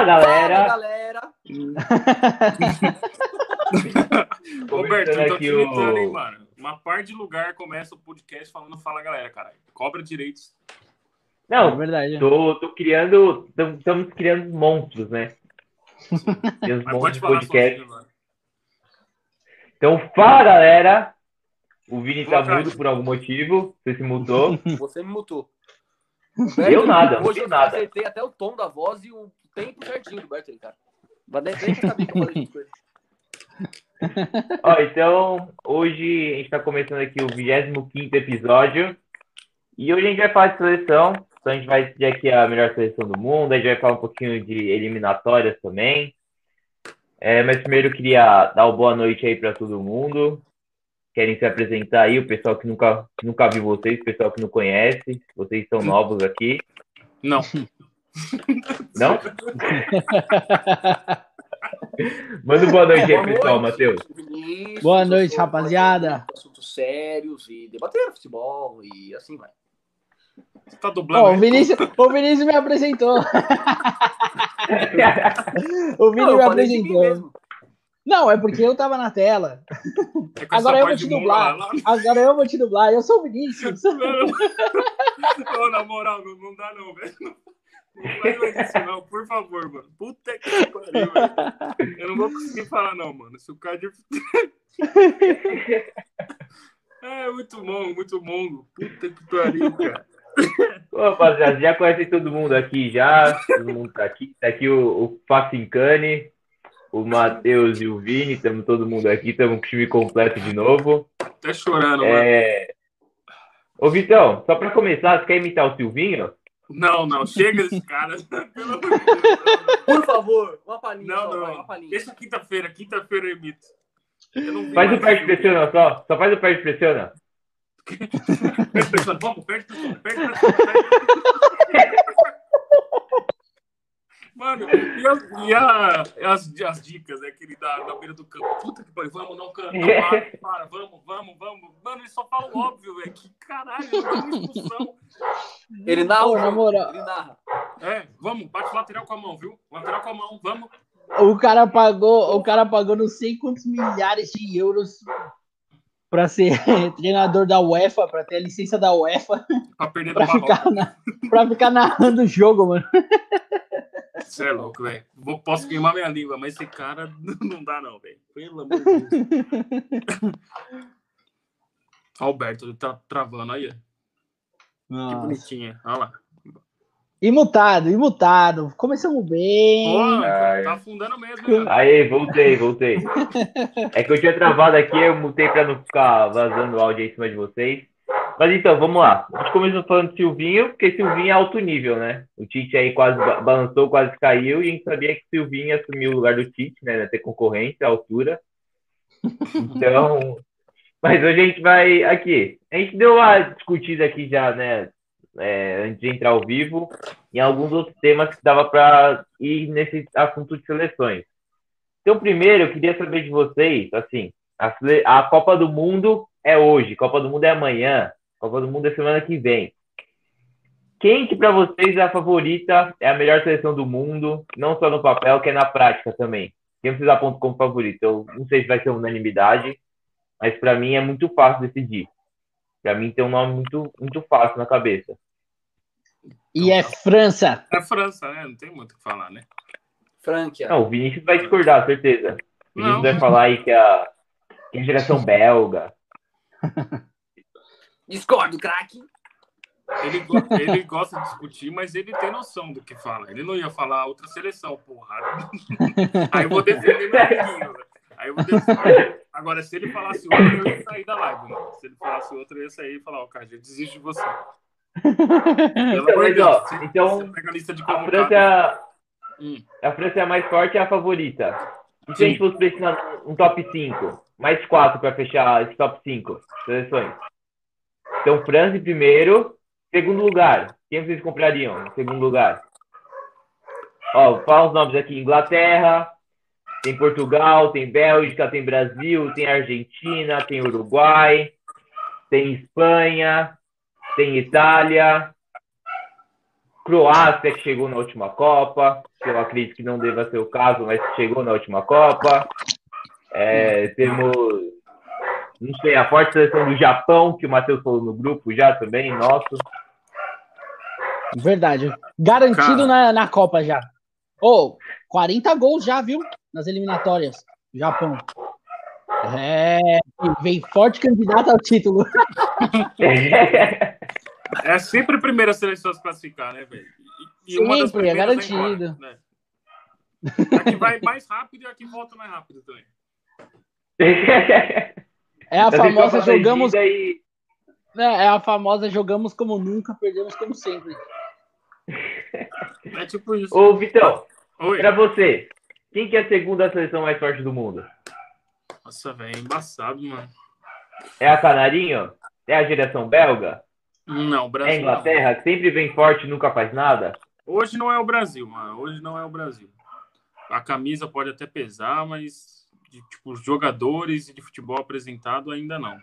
Fala, galera! Fala, galera! Roberto, eu tô aqui te imitando, hein, mano. Uma parte de lugar começa o podcast falando fala, galera, caralho. Cobra direitos. É Não, verdade. tô, tô criando... tam- Estamos criando monstros, né? Mas monstros pode de falar podcast. sozinho, mano. Então, fala, galera! O Vini tá tarde. mudo por algum motivo. Você se mudou. Você me mutou. Eu nada, não Hoje eu nada. acertei até o tom da voz e o tempo certinho do aí, cara. Mas nem nem sabia que eu falei isso com ele. Ó, então, hoje a gente tá começando aqui o 25 episódio. E hoje a gente vai falar de seleção. Então a gente vai decidir aqui a melhor seleção do mundo. A gente vai falar um pouquinho de eliminatórias também. É, mas primeiro eu queria dar uma boa noite aí para todo mundo. Querem se apresentar aí, o pessoal que nunca, que nunca viu vocês, o pessoal que não conhece. Vocês são novos aqui. Não. Não? Manda boa noite aí, pessoal, Matheus. Vinícius, Boa noite, rapaziada. Assuntos sérios e debater futebol e assim vai. Você tá dublando? Ó, o? Vinícius, o Vinícius me apresentou. O Vini Não, eu me apresentou. Não, é porque eu tava na tela. É Agora eu vou te dublar. lá. Agora eu vou te dublar. Eu sou o Vinícius. Ô, na moral, não, não dá não, velho. Não, não faz mais isso não, por favor, mano. Puta que pariu, velho. Eu não vou conseguir falar não, mano. Se o Cardio... É, muito bom, muito bom. Puta que pariu, cara. Ô, rapaziada, já conhecem todo mundo aqui já. Todo mundo tá aqui. Tá aqui o, o Facincani, o Matheus e o Vini. Estamos todo mundo aqui. Estamos com o time completo de novo. Até chorando, mano. É... Ô, Vitão, só pra começar, você quer imitar o Silvinho? Não, não, chega desse cara. De. Por favor, uma palhinha Não, só, vai, não. uma palhinha. Deixa quinta-feira, quinta-feira eu imito. Eu Faz o perde filme. pressiona só. Só faz o pressiona. Perde pressiona. Vamos, perde pressiona. Perde pressiona. perde Mano, e, as, e a- as, as dicas né, que ele dá na beira do campo? Puta que pariu, vamos, não, cara, não, para, para, vamos, vamos, vamos. Mano, ele só fala o óbvio, velho. Que caralho, ele dá uma expulsão. Ele narra o na jogo, moral. ele narra. É, vamos, bate lateral com a mão, viu? Lateral com a mão, vamos. O cara pagou, o cara pagou não sei quantos milhares de euros pra ser treinador da UEFA, pra ter a licença da UEFA, Pra perder do pra Marrocos. ficar, na, pra ficar narrando o jogo, mano. Você é louco, velho. Posso queimar minha língua, mas esse cara não dá, não, velho. Pelo amor de Deus. Alberto, ele tá travando aí. ó. Que Nossa. bonitinha. Olha lá. Imutado, imutado. Começamos bem. Pô, tá afundando mesmo, hein? Aí, voltei, voltei. É que eu tinha travado aqui, eu mutei pra não ficar vazando o áudio aí em cima de vocês. Mas então, vamos lá. A gente começou falando de Silvinho, porque Silvinho é alto nível, né? O Tite aí quase ba- balançou, quase caiu, e a gente sabia que Silvinho ia assumir o lugar do Tite, né? Ter concorrência, altura. Então. Mas hoje a gente vai aqui. A gente deu uma discutida aqui já, né? É, antes de entrar ao vivo, em alguns outros temas que dava para ir nesse assunto de seleções. Então, primeiro, eu queria saber de vocês, assim, a, a Copa do Mundo é hoje, Copa do Mundo é amanhã, Copa do Mundo é semana que vem. Quem que para vocês é a favorita, é a melhor seleção do mundo, não só no papel, que é na prática também? Quem vocês apontam como favorito? Eu não sei se vai ser unanimidade, mas para mim é muito fácil decidir. Para mim tem um nome muito, muito fácil na cabeça. E é França. É França, né? Não tem muito o que falar, né? Franquia. Não, o Vinícius vai discordar, certeza. O Vinícius Não. vai falar aí que a, que a geração belga. Discordo, craque. Ele, ele gosta de discutir, mas ele tem noção do que fala. Ele não ia falar outra seleção, porra. Aí eu vou defender meu amiguinho. velho. Aí eu vou defender. Agora, se ele falasse outra, eu ia sair da live, mano. Se ele falasse outra, eu ia sair e falar, ó, cara, eu desisto de você. Então, mas, ó, então, a. França, é a- Hum. a França é a mais forte e a favorita. E se a gente fosse precisar um top 5? Mais quatro para fechar esse top 5 seleções. Então, França em primeiro. Segundo lugar. Quem vocês comprariam em segundo lugar? Ó, fala os nomes aqui. Inglaterra, tem Portugal, tem Bélgica, tem Brasil, tem Argentina, tem Uruguai, tem Espanha, tem Itália, Croácia que chegou na última Copa. que eu acredito que não deva ser o caso, mas chegou na última Copa. É, temos, não sei, a forte seleção do Japão, que o Matheus falou no grupo já também, nosso. Verdade. Garantido Cara. na, na Copa já. Ô, 40 gols já, viu? Nas eliminatórias. Japão. É, vem forte candidato ao título. É sempre a primeira seleção a se classificar, né, velho? Sempre, é garantido. embora, né? A que vai mais rápido e a que volta mais rápido também. É a Da famosa jogamos. e- É, é a famosa jogamos como nunca, perdemos como sempre. É tipo isso. Ô, Vitão, Oi. pra você, quem que é a segunda seleção mais forte do mundo? Nossa, velho, é embaçado, mano. É a Canarinho? É a geração belga? Não, o É Brasil. a Inglaterra, que sempre vem forte e nunca faz nada? Hoje não é o Brasil, mano. Hoje não é o Brasil. A camisa pode até pesar, mas de, tipo, os jogadores e de futebol apresentado ainda não.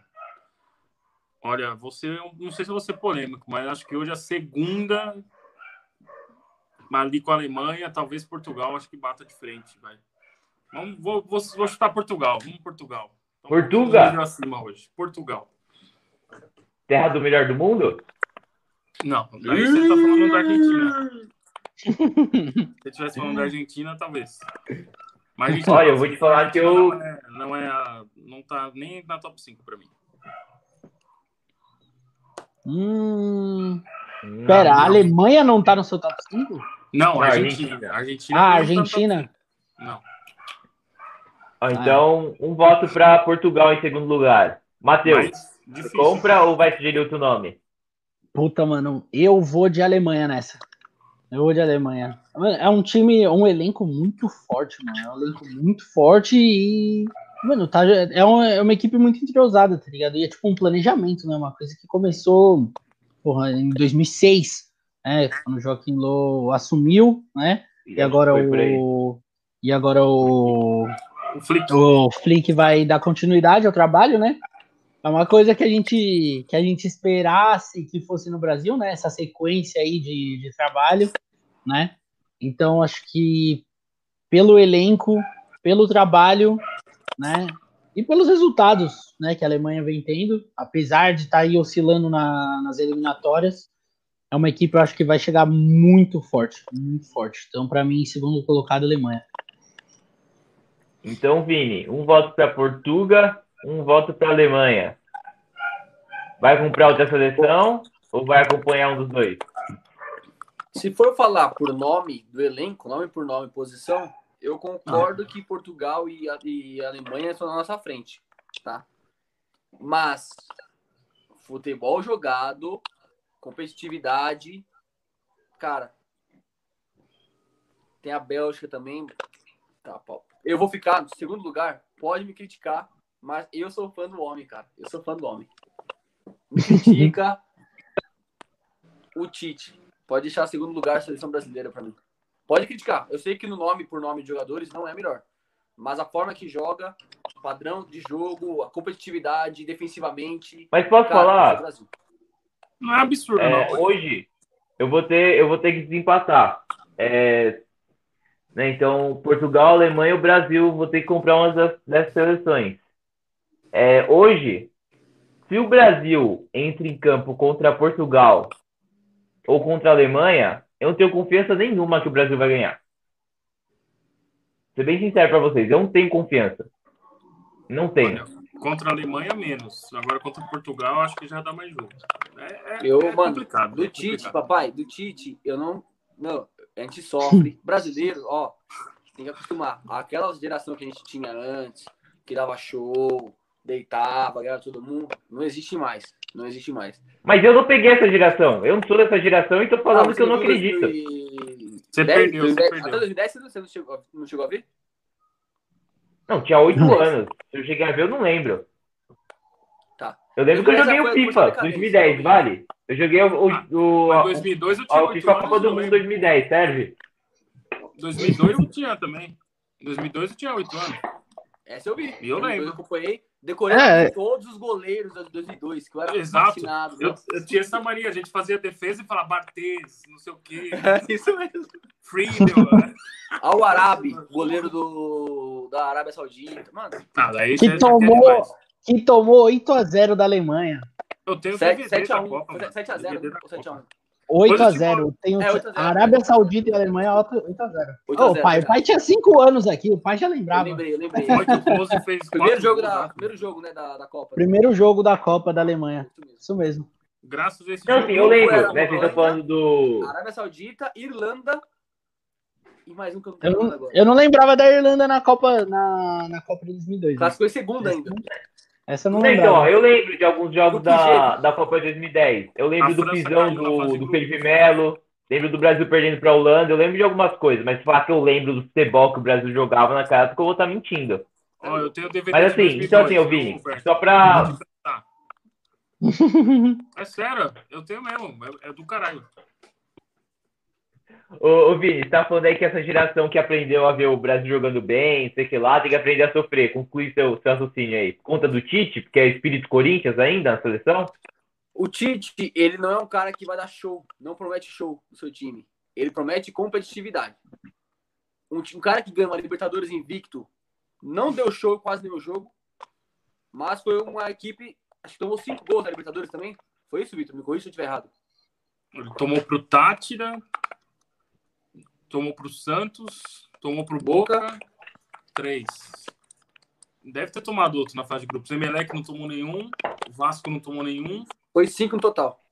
Olha, você, não sei se vou ser polêmico, mas acho que hoje a segunda ali com a Alemanha, talvez Portugal, acho que bata de frente, vai. Vamos, vou, vou, vou chutar Portugal. Vamos Portugal. Então, Portugal? hoje. Portugal. Terra do melhor do mundo? Não, daí você tá falando da Argentina. Se você estivesse falando da Argentina, talvez. Mas a Olha, eu vou te falar que eu- Não, é, não, é a- não tá nem na top 5 pra mim. Hum. Não, Pera, a não. Alemanha não tá no seu top 5? Não, a Argentina. A Argentina Ah, não tá Argentina. top 5. Não. Ah, Então, um voto para Portugal em segundo lugar. Matheus, Mas difícil. compra ou vai sugerir outro nome? Puta, mano, eu vou de Alemanha nessa. Eu vou de Alemanha. É um time, um elenco muito forte, mano. É um elenco muito forte e. Mano, tá, é, uma, é uma equipe muito entrosada, tá ligado? E é tipo um planejamento, né? Uma coisa que começou porra, em 2006, né? Quando o Joaquim Low assumiu, né? E agora o. E agora o. O Flick. o Flick vai dar continuidade ao trabalho, né? É uma coisa que a gente que a gente esperasse que fosse no Brasil, né? Essa sequência aí de, de trabalho, né? Então acho que pelo elenco, pelo trabalho, né? E pelos resultados, né? Que a Alemanha vem tendo, apesar de estar aí oscilando na- nas eliminatórias, é uma equipe eu acho que vai chegar muito forte, muito forte. Então para mim, segundo colocado Alemanha. Então, Vini, um voto para Portugal, um voto para Alemanha. Vai comprar outra seleção ou vai acompanhar um dos dois? Se for falar por nome do elenco, nome por nome, posição, eu concordo que Portugal e, a- e a Alemanha estão na nossa frente, tá? Mas futebol jogado, competitividade, cara. Tem a Bélgica também. Tá, pau. Eu vou ficar no segundo lugar. Pode me criticar, mas eu sou fã do homem, cara. Eu sou fã do homem. Me critica o Tite. Pode deixar segundo lugar a seleção brasileira pra mim. Pode criticar. Eu sei que no nome por nome de jogadores não é melhor. Mas a forma que joga, o padrão de jogo, a competitividade, defensivamente. Mas posso Cara, falar? é. Não é absurdo, É, não. hoje eu vou ter eu vou ter que desempatar. É, né, então Portugal, Alemanha, o Brasil vou ter que comprar uma das, dessas seleções. É, hoje, se o Brasil entra em campo contra Portugal ou contra a Alemanha, eu não tenho confiança nenhuma que o Brasil vai ganhar. Vou ser bem sincero para vocês, eu não tenho confiança. Não tenho. Olha, contra a Alemanha, menos. Agora contra Portugal, acho que já dá mais jogo. É, é- Eu, é mano, complicado. Do é Tite, complicado. papai, do Tite, eu não. Não, a gente sofre. Brasileiro, ó, tem que acostumar. Aquela geração que a gente tinha antes, que dava show, deitava, ganhava todo mundo, não existe mais. Não existe mais. Mas eu não peguei essa geração. Eu não sou dessa geração e tô falando Ah, que eu não você viu acredito. 2010, Você perdeu, você 2010, perdeu. Até 2010 você não- chegou, não chegou a ver? Não, tinha oito anos. Se eu cheguei a ver, eu não lembro. Tá. Eu lembro que eu joguei o FIFA depois da 2010, decadência. vale? Eu joguei o, o, o, Mas a- 2002 eu tinha o 8 FIFA anos. Copa do eu Mundo lembro. 2010, serve? 2002 eu tinha também. 2002 eu tinha 8 anos. Essa eu vi. E eu lembro. acompanhei. Decorando É. todos os goleiros de 2002, que eu era Exato. Eu, eu tinha essa mania, a gente fazia defesa e falava Bartes, não sei o quê, É isso mesmo. Friedel. né? Al Arabi, goleiro do, da Arábia Saudita. Mano, Ah, daí Que tomou-. Que tomou 8x0 da Alemanha. Eu tenho DVD 7 da a 1 Copa. mano. 7 a 0 DVD da ou 7 a 1 8x0. Tem o É, 8 a 0. Arábia Saudita e Alemanha 8x0. 8 a Ô, 0, pai, o pai tinha 5 anos aqui, o pai já Eu lembrava. lembrei, eu lembrei. Oito gols e fez Primeiro jogo, da, né? primeiro jogo né, da, da Copa. Primeiro jogo da Copa da Alemanha. Isso mesmo. Graças a esse Não, jogo. sim, eu lembro, né? Vocês estão Holanda, falando do. Arábia Saudita, Irlanda e mais um que eu não Eu eu não lembrava da Irlanda na Copa, na, na Copa de 2002. né? Classificou em segundo ainda. Essa eu não Não, então, eu lembro de alguns jogos da, da Copa de 2010. Eu lembro A do França pisão na do, do. Felipe Melo. Lembro do Brasil perdendo pra Holanda. Eu lembro de algumas coisas, mas falar que eu lembro do futebol que o Brasil jogava naquela época, eu vou estar mentindo. Ó, eu tenho DVD Mas de assim, então assim, 2002, ô Vini, Roberto. só pra. Tá. É sério, eu tenho mesmo. É, é do caralho. Ô, ô Vini, você tá falando aí que essa geração que aprendeu a ver o Brasil jogando bem, sei que lá, tem que aprender a sofrer. Conclui seu, seu raciocínio aí. Conta do Tite, porque é espírito Corinthians ainda na seleção? O Tite, ele não é um cara que vai dar show, não promete show no seu time. Ele promete competitividade. Um, um cara que ganha uma Libertadores invicto não deu show quase nenhum jogo, mas foi uma equipe, acho que tomou cinco gols na Libertadores também. Foi isso, Vitor? Me corrija se eu estiver errado. Ele tomou pro Tátira, tomou pro Santos, tomou pro Boca. Três. Deve ter tomado outro na fase de grupos. Emelec não tomou nenhum, o Vasco não tomou nenhum. Foi cinco no total.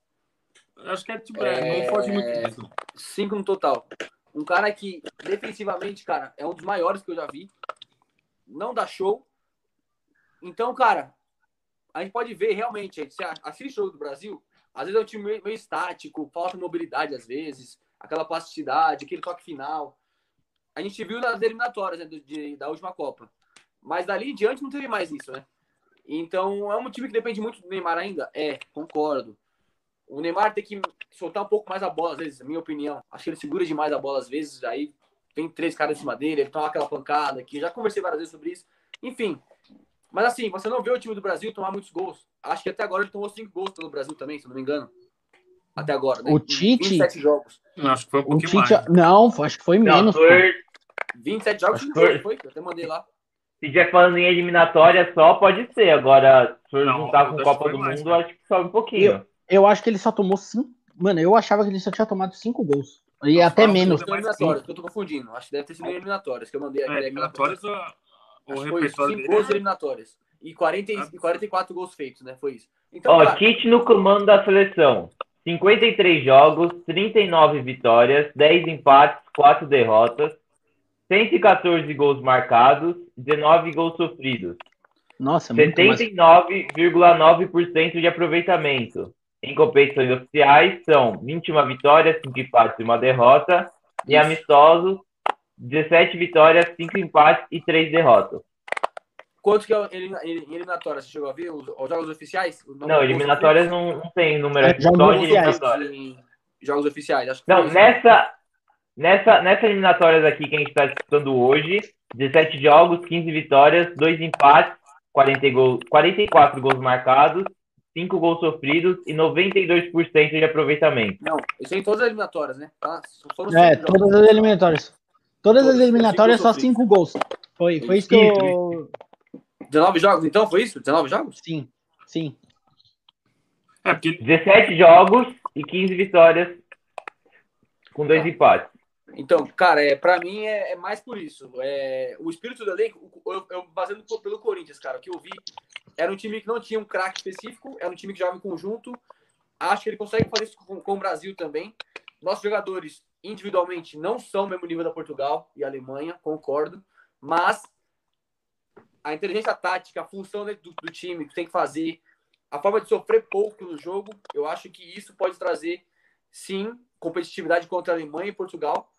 Acho que é tipo, é, É. não foge muito disso. Cinco no total. Um cara que, defensivamente, cara, é um dos maiores que eu já vi. Não dá show. Então, cara, a gente pode ver realmente, gente, você assiste o jogo do Brasil, às vezes é um time meio, meio estático, falta mobilidade às vezes, aquela plasticidade, aquele toque final. A gente viu nas eliminatórias né, de- da última Copa. Mas dali em diante não teve mais isso, né? Então, é um time que depende muito do Neymar ainda? É, concordo. O Neymar tem que soltar um pouco mais a bola, às vezes, na minha opinião. Acho que ele segura demais a bola, às vezes, aí tem três caras em cima dele, ele toma aquela pancada aqui. Já conversei várias vezes sobre isso. Enfim. Mas assim, você não vê o time do Brasil tomar muitos gols. Acho que até agora ele tomou cinco gols pelo Brasil também, se não me engano. Até agora, né? O Tite- 27 jogos. Eu Acho que foi um O pouquinho Tite. mais. Não, acho que foi Não, menos. pô. foi, 27 jogos, Acho que foi, foi. Eu até mandei lá. se estiver falando em eliminatória só, pode ser. Agora, se Não, juntar com Copa do mais, Mundo, né? acho que sobe um pouquinho. Eu acho que ele só tomou cinco. Mano, eu achava que ele só tinha tomado cinco gols. E Não, até menos. eliminatórias, que eu tô confundindo. Acho que deve ter sido em eliminatórias, que eu mandei É, aquele- eliminatórias, o, o Acho que foi isso, repertório cinco gols é- eliminatórias. E, 40, Ah. e 44 gols feitos, né? Foi isso. Então, Ó, cara, Tite no comando da seleção. 53 jogos, 39 vitórias, 10 empates, 4 derrotas, 114 gols marcados, 19 gols sofridos, Nossa, muito mais. 79,9% de aproveitamento. Em competições oficiais, são 21 vitórias, 5 empates e uma derrota. E amistosos, 17 vitórias, 5 empates e 3 derrotas. Quanto que é elim- elim- eliminatória? Você chegou a ver os, os jogos oficiais? Não, do eliminatórias não, não tem número É, aqui, jogos só gols oficiais. Jogos oficiais, acho que Não, isso. nessa, nessa, nessa eliminatórias aqui que a gente está disputando hoje, 17 jogos, 15 vitórias, 2 empates, 40 gol, 44 gols marcados, 5 gols sofridos e 92% de aproveitamento. Não, isso é em todas as eliminatórias, né? Tá? É, todas as eliminatórias. Todas as Todas, eliminatórias, cinco só sofridos. cinco gols. Foi, foi isso que eu. 19 jogos, então? Foi isso? 19 jogos? Sim, sim. É, porque 17 jogos e 15 vitórias com 2 Tá. empates. Então, cara, é, pra mim é, é mais por isso. É, o espírito do elenco, eu, eu baseando pelo Corinthians, cara, o que eu vi era um time que não tinha um craque específico, era um time que jogava em conjunto. Acho que ele consegue fazer isso com, com o Brasil também. Nossos jogadores, individualmente, não são o mesmo nível da Portugal e Alemanha, concordo. Mas a inteligência tática, a função do, do time que tem que fazer, a forma de sofrer pouco no jogo, eu acho que isso pode trazer, sim, competitividade contra a Alemanha e Portugal,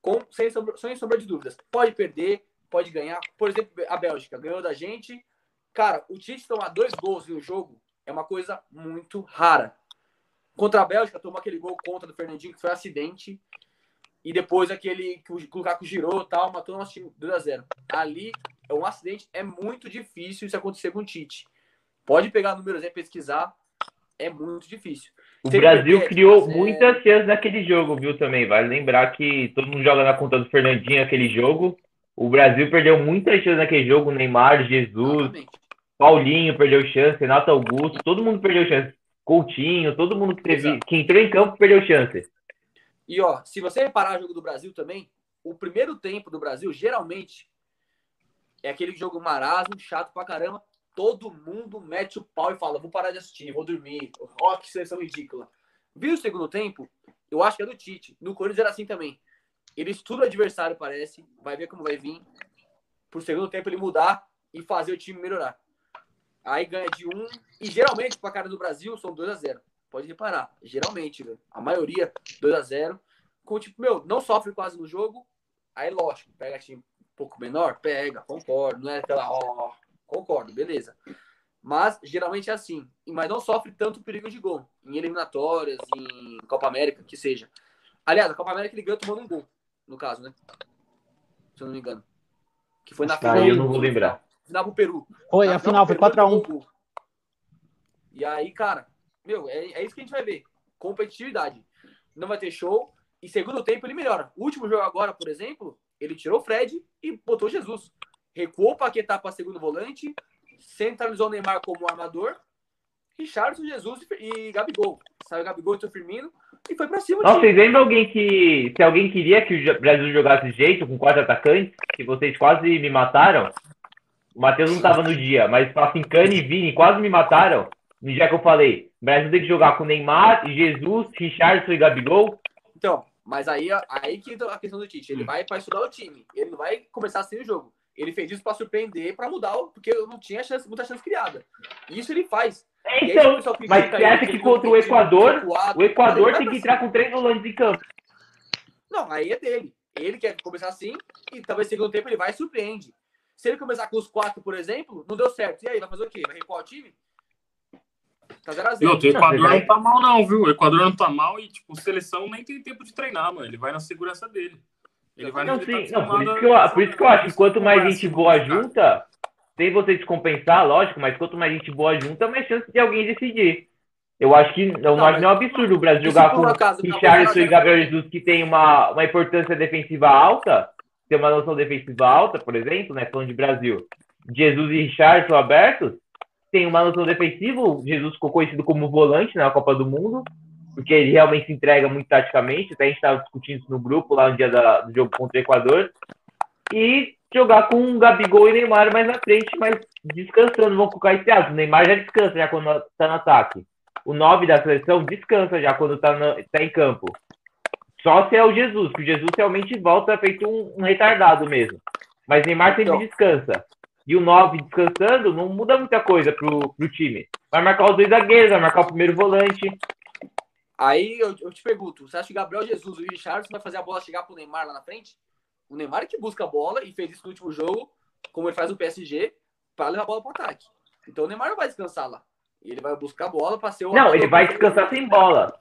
com, sem, sombra, sem sombra de dúvidas. Pode perder, pode ganhar. Por exemplo, a Bélgica ganhou da gente. Cara, o Tite tomar dois gols um jogo é uma coisa muito rara. Contra a Bélgica, tomou aquele gol contra do Fernandinho, que foi um acidente. E depois aquele que o Lukaku girou tal, matou o nosso time 2x0. Ali, é um acidente, é muito difícil isso acontecer com o Tite. Pode pegar números aí, pesquisar, é muito difícil. O Brasil criou muitas chances naquele jogo, viu, também. Vale lembrar que todo mundo joga na conta do Fernandinho aquele jogo. O Brasil perdeu muitas chances naquele jogo. Neymar, Jesus, Exatamente. Paulinho perdeu chance, Renato Augusto, todo mundo perdeu chance. Coutinho, todo mundo que, teve, que entrou em campo perdeu chance. E ó, se você reparar o jogo do Brasil também, o primeiro tempo do Brasil, geralmente, é aquele jogo marasmo, chato pra caramba. Todo mundo mete o pau e fala: vou parar de assistir, vou dormir. Ó, que seleção ridícula. Viu o segundo tempo? Eu acho que é do Tite. No Corinthians era assim também. Ele estuda o adversário, parece, vai ver como vai vir. Pro segundo tempo ele mudar e fazer o time melhorar. Aí ganha de um. E geralmente, pra cara do Brasil, são 2 a 0 Pode reparar. Geralmente, a maioria, 2 a 0 Com tipo, meu, não sofre quase no jogo. Aí, lógico, pega time um pouco menor, pega, concordo. Não é aquela, ó, concordo, beleza. Mas geralmente é assim. Mas não sofre tanto perigo de gol. Em eliminatórias, em Copa América, que seja. Aliás, a Copa América ele ganhou tomando um gol, no caso, né? Se eu não me engano. Que foi na final. Aí eu não vou lembrar. Final pro Peru. Foi, a final foi 4x1. E aí, cara, meu, é, é isso que a gente vai ver. Competitividade. Não vai ter show. E segundo tempo ele melhora. O último jogo agora, por exemplo, ele tirou o Fred e botou Jesus. Recuou o Paquetá para segundo volante, centralizou o Neymar como armador, Richardson, Jesus e Gabigol. Saiu Gabigol e Firmino e foi para cima. Não, vocês lembram alguém que. Se alguém queria que o Brasil jogasse desse jeito, com quatro atacantes, que vocês quase me mataram? O Matheus não estava no dia, mas assim, Cani e Vini quase me mataram. Dia que eu falei, o Brasil tem que jogar com Neymar, Jesus, Richardson e Gabigol. Então, mas aí, aí que entra a questão do Tite. Ele vai para estudar o time. Ele não vai começar assim o jogo. Ele fez isso para surpreender, para mudar, porque não tinha chance, muita chance criada. Isso ele faz. É, então, mas você acha que contra o Equador, o Equador tem que entrar com três volantes em campo? Não, aí é dele. Ele quer começar assim e talvez segundo tempo ele vai e surpreende. Se ele começar com os quatro, por exemplo, não deu certo. E aí, vai fazer o quê? Vai recuar o time? Tá 0 0 O Equador não tá mal, não, viu? O Equador não tá mal e, tipo, seleção nem tem tempo de treinar, mano. Ele vai na segurança dele. Ele vai não, sim, tá não, por, isso que eu, por isso que eu acho que quanto mais gente boa junta, sem você descompensar, lógico, mas quanto mais gente boa junta, mais chance de alguém decidir. Eu acho que não, não, mas não é um absurdo o Brasil jogar com Richardson e Gabriel Jesus, que tem uma, uma importância defensiva alta, tem uma noção defensiva alta, por exemplo, né? Falando de Brasil. Jesus e Richardson abertos, tem uma noção defensiva. O Jesus ficou conhecido como volante na Copa do Mundo, porque ele realmente se entrega muito taticamente. Até a gente estava discutindo isso no grupo lá no dia da, do jogo contra o Equador. E jogar com Gabigol e Neymar mais na frente, mas descansando. Vão colocar esse ato. O Neymar já descansa já quando está no ataque. O 9 da seleção descansa já quando está tá em campo. Só se é o Jesus, que o Jesus realmente volta feito um, um retardado mesmo. Mas Neymar sempre então, descansa e o 9 descansando, não muda muita coisa pro, pro time. Vai marcar os dois zagueiros, vai marcar o primeiro volante. Aí eu, eu te pergunto, você acha que Gabriel Jesus e o Richardson vai fazer a bola chegar pro Neymar lá na frente? O Neymar é que busca a bola e fez isso no último jogo, como ele faz no PSG, para levar a bola pro ataque. Então o Neymar não vai descansar lá. Ele vai buscar a bola para ser o. Não, ele vai descansar sem bola.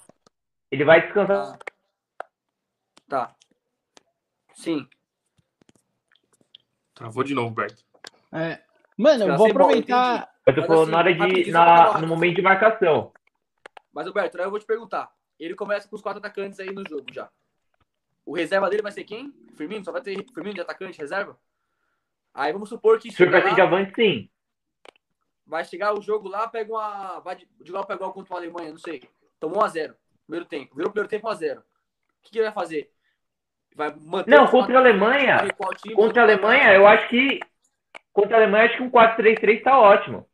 Ele vai descansar. Ah. Tá. Sim. Travou de novo, Berto. É. Mano, eu vou aproveitar. eu tô falando assim, na hora de. Na, no momento de marcação. Mas, Alberto, aí eu vou te perguntar. Ele começa com os quatro atacantes aí no jogo já. O reserva dele vai ser quem? Firmino? Só vai ter Firmino de atacante reserva? Aí vamos supor que. Senhor vai de avante, sim. Vai chegar o jogo lá, pega uma. Vai jogar o igual contra a Alemanha, não sei. Tomou 1x0. Primeiro tempo. Virou o primeiro tempo 1x0. O que, que ele vai fazer? Vai manter não, contra a Alemanha. contra a Alemanha, eu acho que Contra a Alemanha, acho que um 4-3-3 tá ótimo.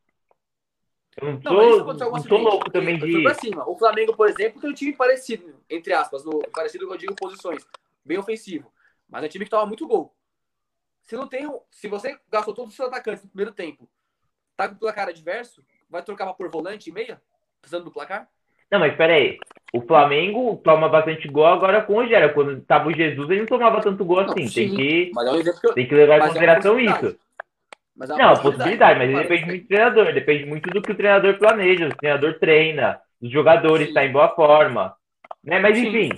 Eu não, tô, não, não tô louco também de. O Flamengo, por exemplo, tem um time parecido, entre aspas, no, parecido, eu digo, posições, bem ofensivo. Mas é um time que toma muito gol. Se não tem. Se você gastou todos os seus atacantes no primeiro tempo, tá com o placar adverso, vai trocar por volante e meia? Precisando do placar? Não, mas peraí. O Flamengo toma bastante gol agora com o Rogério. Quando tava o Jesus, ele não tomava tanto gol assim. Não, tem, que, é tem que levar em é consideração é isso. Mas é não, possibilidade, mas depende muito do treinador, depende muito do que o treinador planeja, o treinador treina, os jogadores estão tá em boa forma. Né? Mas enfim,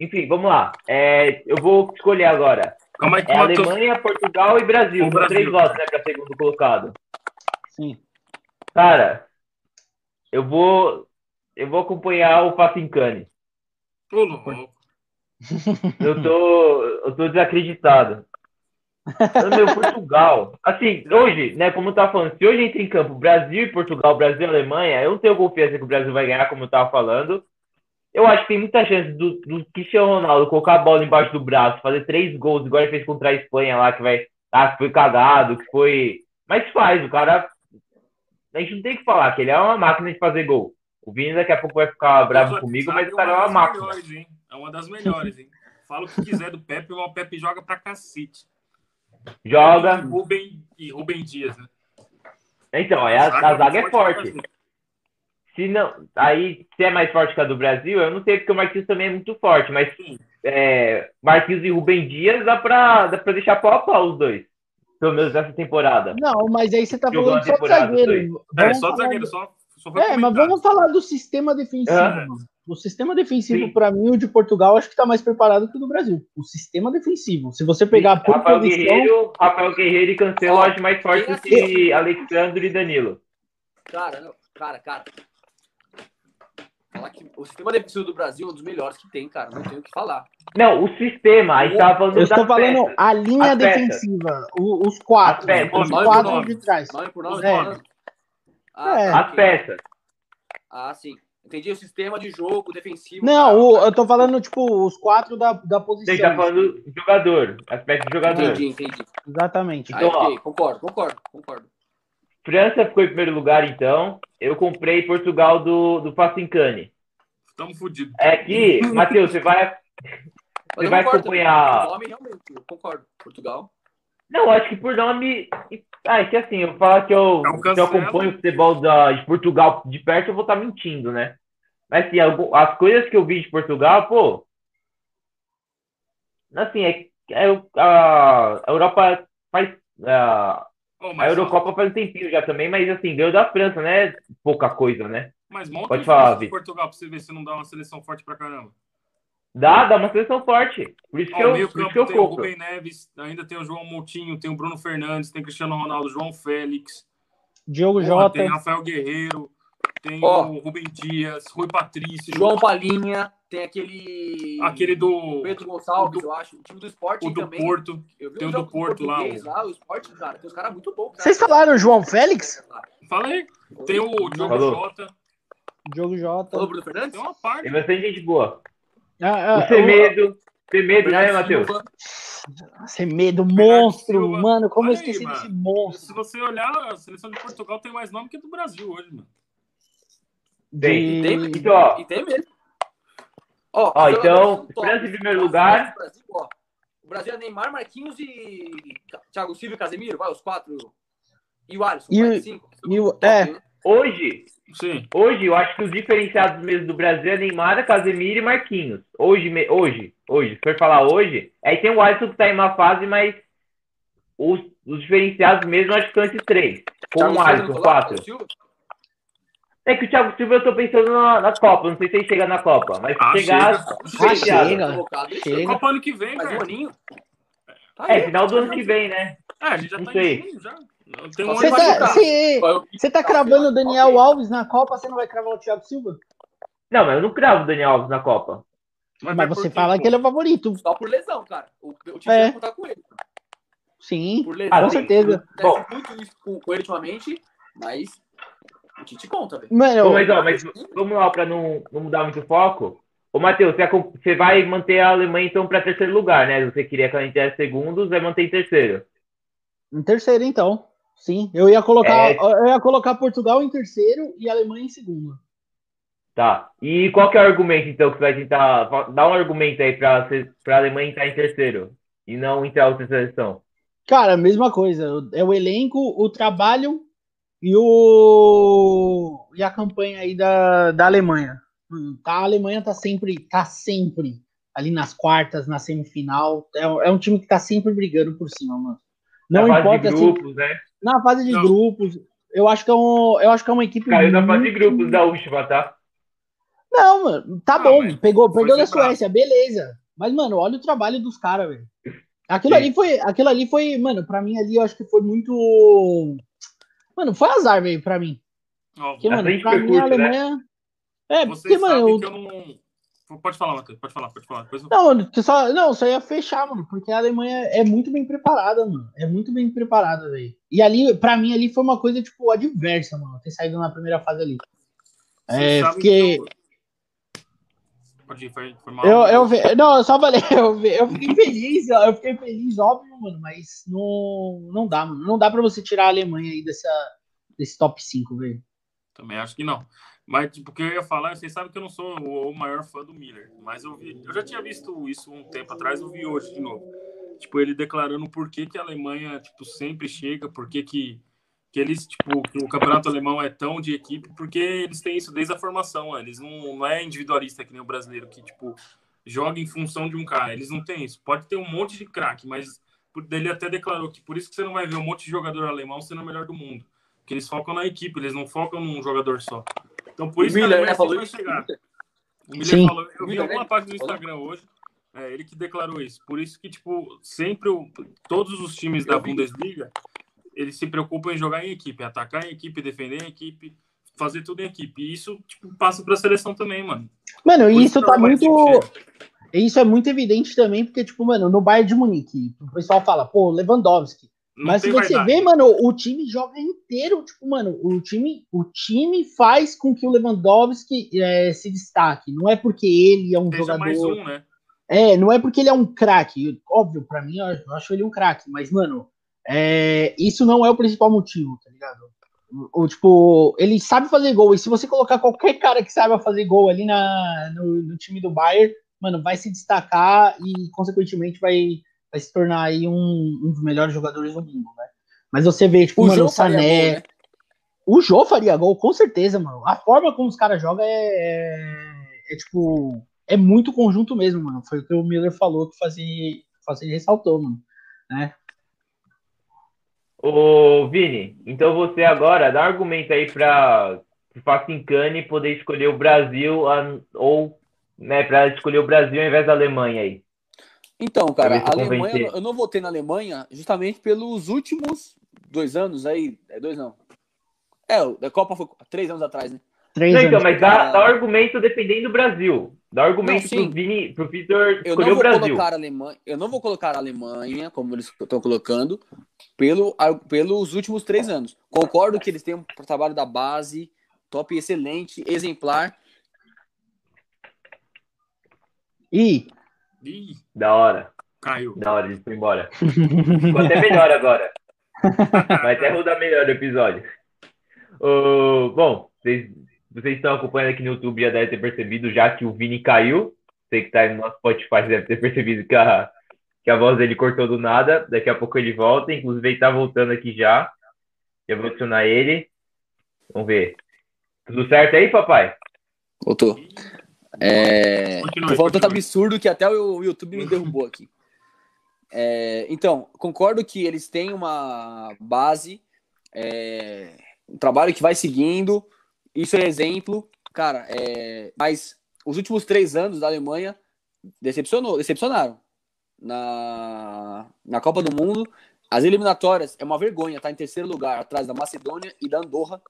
enfim, vamos lá. É, eu vou escolher agora. Calma aí que É Alemanha, Portugal e Brasil. O três votos, né, para segundo colocado. Sim. Cara, eu vou eu vou acompanhar o Facincani. Ô, louco. Eu tô eu tô desacreditado. Meu Portugal. Assim, hoje, né, como eu tava falando, se hoje entra em campo Brasil e Portugal, Brasil e Alemanha, eu não tenho confiança que o Brasil vai ganhar, como eu tava falando. Eu acho que tem muita chance do, do Cristiano Ronaldo colocar a bola embaixo do braço, fazer três gols, igual ele fez contra a Espanha lá, que vai. Ah, que foi cagado, que foi. Mas faz, o cara. A gente não tem que falar que ele é uma máquina de fazer gol. O Vini daqui a pouco vai ficar bravo comigo, mas o cara é uma máquina. melhores, hein? É uma das melhores, hein? Fala o que quiser do Pepe, mas o Pepe joga pra cacete. E Joga. Rubem, e Rubem Dias, né? Então, a, a zaga é forte. Se não, aí, se é mais forte que a do Brasil, eu não sei porque o Marquinhos também é muito forte, mas Sim. é, Marquinhos e Rubem Dias dá pra, dá pra deixar pau a pau os dois. Pelo menos nessa temporada. Não, mas aí você tá Jogou falando só zagueiro. É, só zagueiro, só, É, mas vamos falar do sistema defensivo. Ah. O sistema defensivo, Sim. pra mim, o de Portugal, acho que tá mais preparado que o do Brasil. O sistema defensivo. Se você pegar por Rafael posição. Guerreiro, Rafael Guerreiro e Cancelo eu acho mais forte do que Alexandre e Danilo. Cara, não, cara, cara. Falar que o sistema defensivo do Brasil é um dos melhores que tem, cara. Não tenho o que falar. Não, o sistema, a gente tava falando Eu estou falando peças. a linha peças. defensiva. o- os quatro. Peças, os quatro de trás. Nome por nome? É. Ah, É. tá, As peças. Ah, sim. Entendi o sistema de jogo defensivo. Não, cara. o- eu tô falando, tipo, os quatro da, da posição. Você tá falando do jogador, aspecto de jogador. Entendi, entendi. Exatamente. Aí, Então, ó. ok, concordo, concordo, concordo. França ficou em primeiro lugar, então. Eu comprei Portugal do, do Facincani. Tamo fudido. É que, Matheus, você vai. Eu vai concordo acompanhar- também. O nome, realmente, eu concordo. Portugal. Não, acho que por nome. Ah, é que assim, eu falar que eu, É um que eu acompanho o futebol da, de Portugal de perto, eu vou estar mentindo, né? Mas assim, as coisas que eu vi de Portugal, pô. Assim, é, é a, a Europa faz. A, Ô, a Eurocopa faz um tempinho já também, mas assim, ganhou da França, né? Pouca coisa, né? mas monta Pode falar, de. Portugal pra você ver se não dá uma seleção forte pra caramba. Dá, dá uma seleção forte. Por isso que Ó, eu, meio por isso campo que eu tem o compro. Rubem Neves, ainda tem o João Moutinho, tem o Bruno Fernandes, tem Cristiano Ronaldo, João Félix, Diogo porra, Jota. tem Rafael Guerreiro, tem Ó. o Rubem Dias, Rui Patrício, João Palinha, tem aquele. aquele do, Pedro Gonçalves, o do- eu acho. O time do esporte o do também. Porto. Eu vi tem o do Porto lá, o- lá, o esporte, cara. Tem os caras muito bons. cara. Vocês falaram João Félix? Fala aí. Tem o Diogo Falou. Jota, Diogo Jota. Falou Bruno Fernandes? tem uma parte. Tem bastante gente boa. Ah, ah, O Semedo. Semedo, né, Bernardo Matheus? Semedo, monstro. Silva. Mano, como eu Olha aí, esqueci mano. desse monstro. Se você olhar, a seleção de Portugal tem mais nome que a do Brasil hoje, mano. Tem. E tem, ó, e tem mesmo. Ó, Ó, então. França em primeiro lugar. O Brasil, ó, o Brasil é Neymar, Marquinhos e Thiago Silva e Casemiro, vai, os quatro. E o Alisson, E vai, cinco. e o- é. né? Hoje, Sim. hoje, eu acho que os diferenciados mesmo do Brasil é Neymar, Casemiro e Marquinhos. Hoje, me- hoje, hoje, se for falar hoje, aí tem o Alisson que tá em uma fase, mas os, os diferenciados mesmo eu acho que são esses três. Com o Alisson, quatro. É que o Thiago Silva eu tô pensando na, na Copa, não sei se ele chega na Copa, mas se Ah, chegar, chega. Ah, chega. Chega. Copa ano que vem, Mas o cara. Aninho. Tá É, aí. final do ano que vem, né? É, a gente já Não tá sei. em junho já. Tem um Você Você tá, você, você tá cravando o Daniel. Alves na Copa, você não vai cravar o Thiago Silva? Não, mas eu não cravo o Daniel Alves na Copa. Mas, vai você por quê, fala pô? que ele é o favorito. Só por lesão, cara. O, o time É. vai contar com ele. Sim, Por lesão. Com certeza. Bom. muito isso com, com ele ultimamente, mas o Tite conta, velho. Mano, Bom, mas, ó, mas vamos lá, para não, não mudar muito o foco. Ô, Matheus, você, você vai manter a Alemanha, então, para terceiro lugar, né? Você queria que ela entrasse segundos, vai manter em terceiro. em terceiro, então. Sim, eu ia colocar, É. eu ia colocar Portugal em terceiro e Alemanha em segundo. Tá. E qual que é o argumento, então, que você vai tentar... Dá um argumento aí para a Alemanha entrar em terceiro e não entrar outra seleção. Cara, mesma coisa. É o elenco, o trabalho e o e a campanha aí da, da Alemanha. Hum, Tá, a Alemanha tá sempre, tá sempre ali nas quartas, na semifinal. É, é um time que tá sempre brigando por cima, mano. Não fase importa grupos, né? Na fase de Não. grupos. Eu acho que é um, eu acho que é uma equipe Caiu na fase de muito- grupos da última, tá? Não, mano, tá Ah, bom. mas Pegou, perdeu da. Suécia, beleza. Mas, mano, olha o trabalho dos caras, velho. Aquilo Sim. ali foi. Aquilo ali foi, mano, pra mim ali eu acho que foi muito. Mano, foi azar, velho, pra mim. Ó, Porque, mano, pra mim a né? Alemanha. É, Vocês porque, mano, eu não. Pode falar, Matheus, pode falar, pode falar. Depois eu- Não, só, não, só ia fechar, mano, porque a Alemanha é muito bem preparada, mano. É muito bem preparada, velho. E ali, pra mim, ali foi uma coisa, tipo, adversa, mano, ter saído na primeira fase ali. Vocês É, porque que eu- Pode ir, foi, foi mal. eu, eu, ve- não, eu só falei, eu, ve- eu fiquei feliz, eu fiquei feliz, óbvio, mano, mas não, não dá, mano. Não dá pra você tirar a Alemanha aí dessa, desse top 5, velho. Também acho que não. Mas, tipo, o que eu ia falar, vocês sabem que eu não sou o, maior fã do Miller, mas eu vi, eu já tinha visto isso um tempo atrás, eu vi hoje de novo. Tipo, ele declarando por que, que a Alemanha, tipo, sempre chega, por que que, que eles, tipo, que o campeonato alemão é tão de equipe, porque eles têm isso desde a formação, ó. eles não, não é individualista que nem o brasileiro, que, tipo, joga em função de um cara, eles não têm isso. Pode ter um monte de craque, mas ele até declarou que por isso que você não vai ver um monte de jogador alemão sendo o melhor do mundo. Que eles focam na equipe, eles não focam num jogador só. Então por isso que a Miller, né, falou sempre vai isso. chegar. O Miller Sim. falou, eu vi Miller, alguma né? página no Falou. Instagram hoje, é, ele que declarou isso. Por isso que, tipo, sempre o- todos os times da. Bundesliga, eles se preocupam em jogar em equipe, atacar em equipe, defender em equipe, fazer tudo em equipe. E isso, tipo, passa pra seleção também, mano. Mano, Por e isso que tá muito. Isso é muito evidente também, porque, tipo, mano, no Bayern de Munique, o pessoal fala, pô, Lewandowski. Mas se você vê, mano, o time joga inteiro, tipo, mano, o time, o time faz com que o Lewandowski é, se destaque. Não é porque ele é um Seja jogador. mais um, né? É, não é porque ele é um craque. Óbvio, pra mim, eu acho ele um craque, mas, mano, é, isso não é o principal motivo, tá ligado? Tipo, ele sabe fazer gol, e se você colocar qualquer cara que saiba fazer gol ali na, no, no time do Bayern, mano, vai se destacar e, consequentemente, vai, vai se tornar aí um, um dos melhores jogadores do mundo, né? Mas você vê, tipo, O mano, o Sané. gol, né? O Jô faria gol, com certeza, mano. A forma como os caras jogam é, é, é, tipo. É muito conjunto mesmo, mano. Foi o que o Miller falou que fazia, fazia ressaltou, mano. Né? Ô, Vini, então você agora dá um argumento aí para o Facincani poder escolher o Brasil a- ou, né, para escolher o Brasil ao invés da Alemanha aí. Então, cara, a Alemanha, convencer. eu não votei na Alemanha justamente pelos últimos dois anos aí. É dois não. É, o da Copa foi três anos atrás, né? Três Não, então, anos. mas dá, dá um argumento dependendo do Brasil. Dá um argumento Não, sim. pro Vini, pro Vitor Eu escolher não o vou Brasil. colocar a Alemanha, eu não vou colocar a Alemanha, como eles estão colocando, pelo, pelos últimos três anos. Concordo que eles têm um trabalho da base, top excelente, exemplar. Ih, Ih, Da hora, caiu. da hora, ele foi embora. Ficou até melhor agora. Vai até rodar melhor o episódio. Ô, bom, vocês, vocês estão acompanhando aqui no YouTube, já devem ter percebido já que o Vini caiu. Você que tá aí no nosso Spotify deve ter percebido que a, que a voz dele cortou do nada. Daqui a pouco ele volta. Inclusive, ele tá voltando aqui já. Eu vou adicionar ele. Vamos ver. Tudo certo aí, papai? Voltou. É... Continue, Tô falando tanto absurdo que até o YouTube me derrubou aqui. É, então, concordo que eles têm uma base, é, um trabalho que vai seguindo, isso é exemplo, cara, é, mas os últimos três anos da Alemanha decepcionou, decepcionaram. Na, na Copa do Mundo, as eliminatórias é uma vergonha, tá em terceiro lugar, atrás da Macedônia e da Andorra.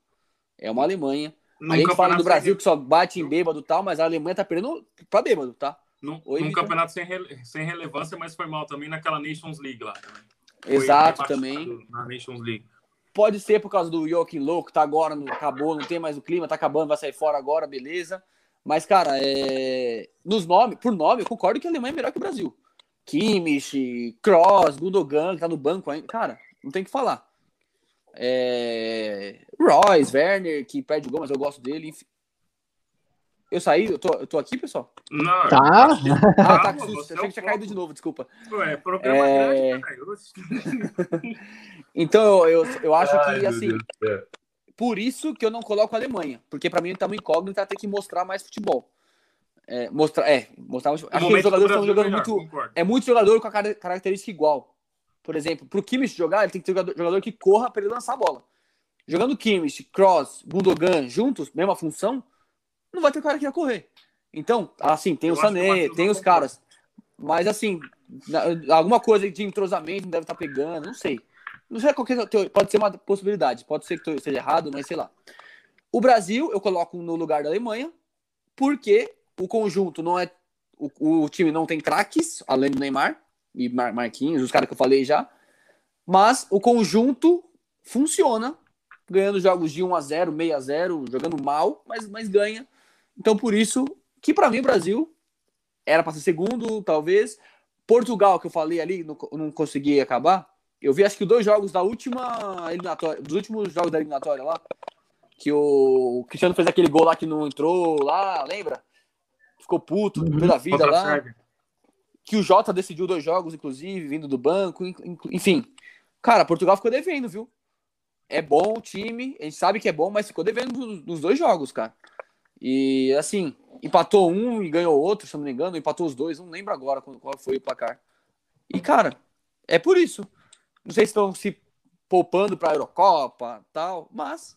É uma Alemanha. A gente fala do Brasil que só bate em bêbado e tal, mas a Alemanha tá perdendo pra bêbado, tá? Num, Oi, num campeonato sem, rele- sem relevância, mas foi mal também naquela Nations League lá. Foi Exato, também. Na Nations League. Pode ser por causa do Joaquim que tá agora, acabou, não tem mais o clima, tá acabando, vai sair fora agora, beleza. Mas, cara, é... nos nomes, por nome, eu concordo que a Alemanha é melhor que o Brasil. Kimmich, Kroos, Gundogan, que tá no banco ainda. Cara, não tem o que falar. É... Royce, Werner, que perde gol, mas eu gosto dele. enfim. Eu saí, eu tô, eu tô aqui, pessoal? Não, Tá. que- Ah, tá, que pô, susto. você Eu é achei que tinha caído de novo, desculpa. Pô, É programa É. grande. Oxi. Então, eu, eu, eu acho Ai, que, assim. Por isso que eu não coloco a Alemanha. Porque pra mim tá uma incógnita ter que mostrar mais futebol. É, mostrar, é, mostrar Acho que os jogadores estão jogando é melhor, muito. concordo. É muito jogador com a cara- característica igual. Por exemplo, pro Kimmich jogar, ele tem que ter jogador, jogador que corra pra ele lançar a bola. Jogando Kimmich, Cross, Gundogan juntos, mesma função, não vai ter cara que vai correr. Então, assim, tem Eu o o Sané, tem os caras. Mas, assim, alguma coisa de entrosamento deve estar pegando, não sei. Não sei qualquer. Pode ser uma possibilidade, pode ser que eu esteja errado, mas sei lá. O Brasil, eu coloco no lugar da Alemanha, porque o conjunto não é. O, o time não tem craques, além do Neymar e Mar Marquinhos, os caras que eu falei já. Mas o conjunto funciona, ganhando jogos de 1 a 0 6 a 0 jogando mal, mas, mas ganha. Então, por isso, que para mim o Brasil era para ser segundo, talvez. Portugal, que eu falei ali, não, não consegui acabar. Eu vi acho que dois jogos da última eliminatória, dos últimos jogos da eliminatória lá, que o Cristiano fez aquele gol lá que não entrou lá, lembra? Ficou puto Uhum. pela vida Contra a lá. Sérvia. Que o Jota decidiu dois jogos, inclusive, vindo do banco, enfim. Cara, Portugal ficou devendo, viu? É bom o time, a gente sabe que é bom, mas ficou devendo nos, dois jogos, cara. E assim, empatou um e ganhou outro, se não me engano, empatou os dois, não lembro agora qual qual foi o placar. E, cara, é por isso. Não sei se estão se poupando para a Eurocopa tal, mas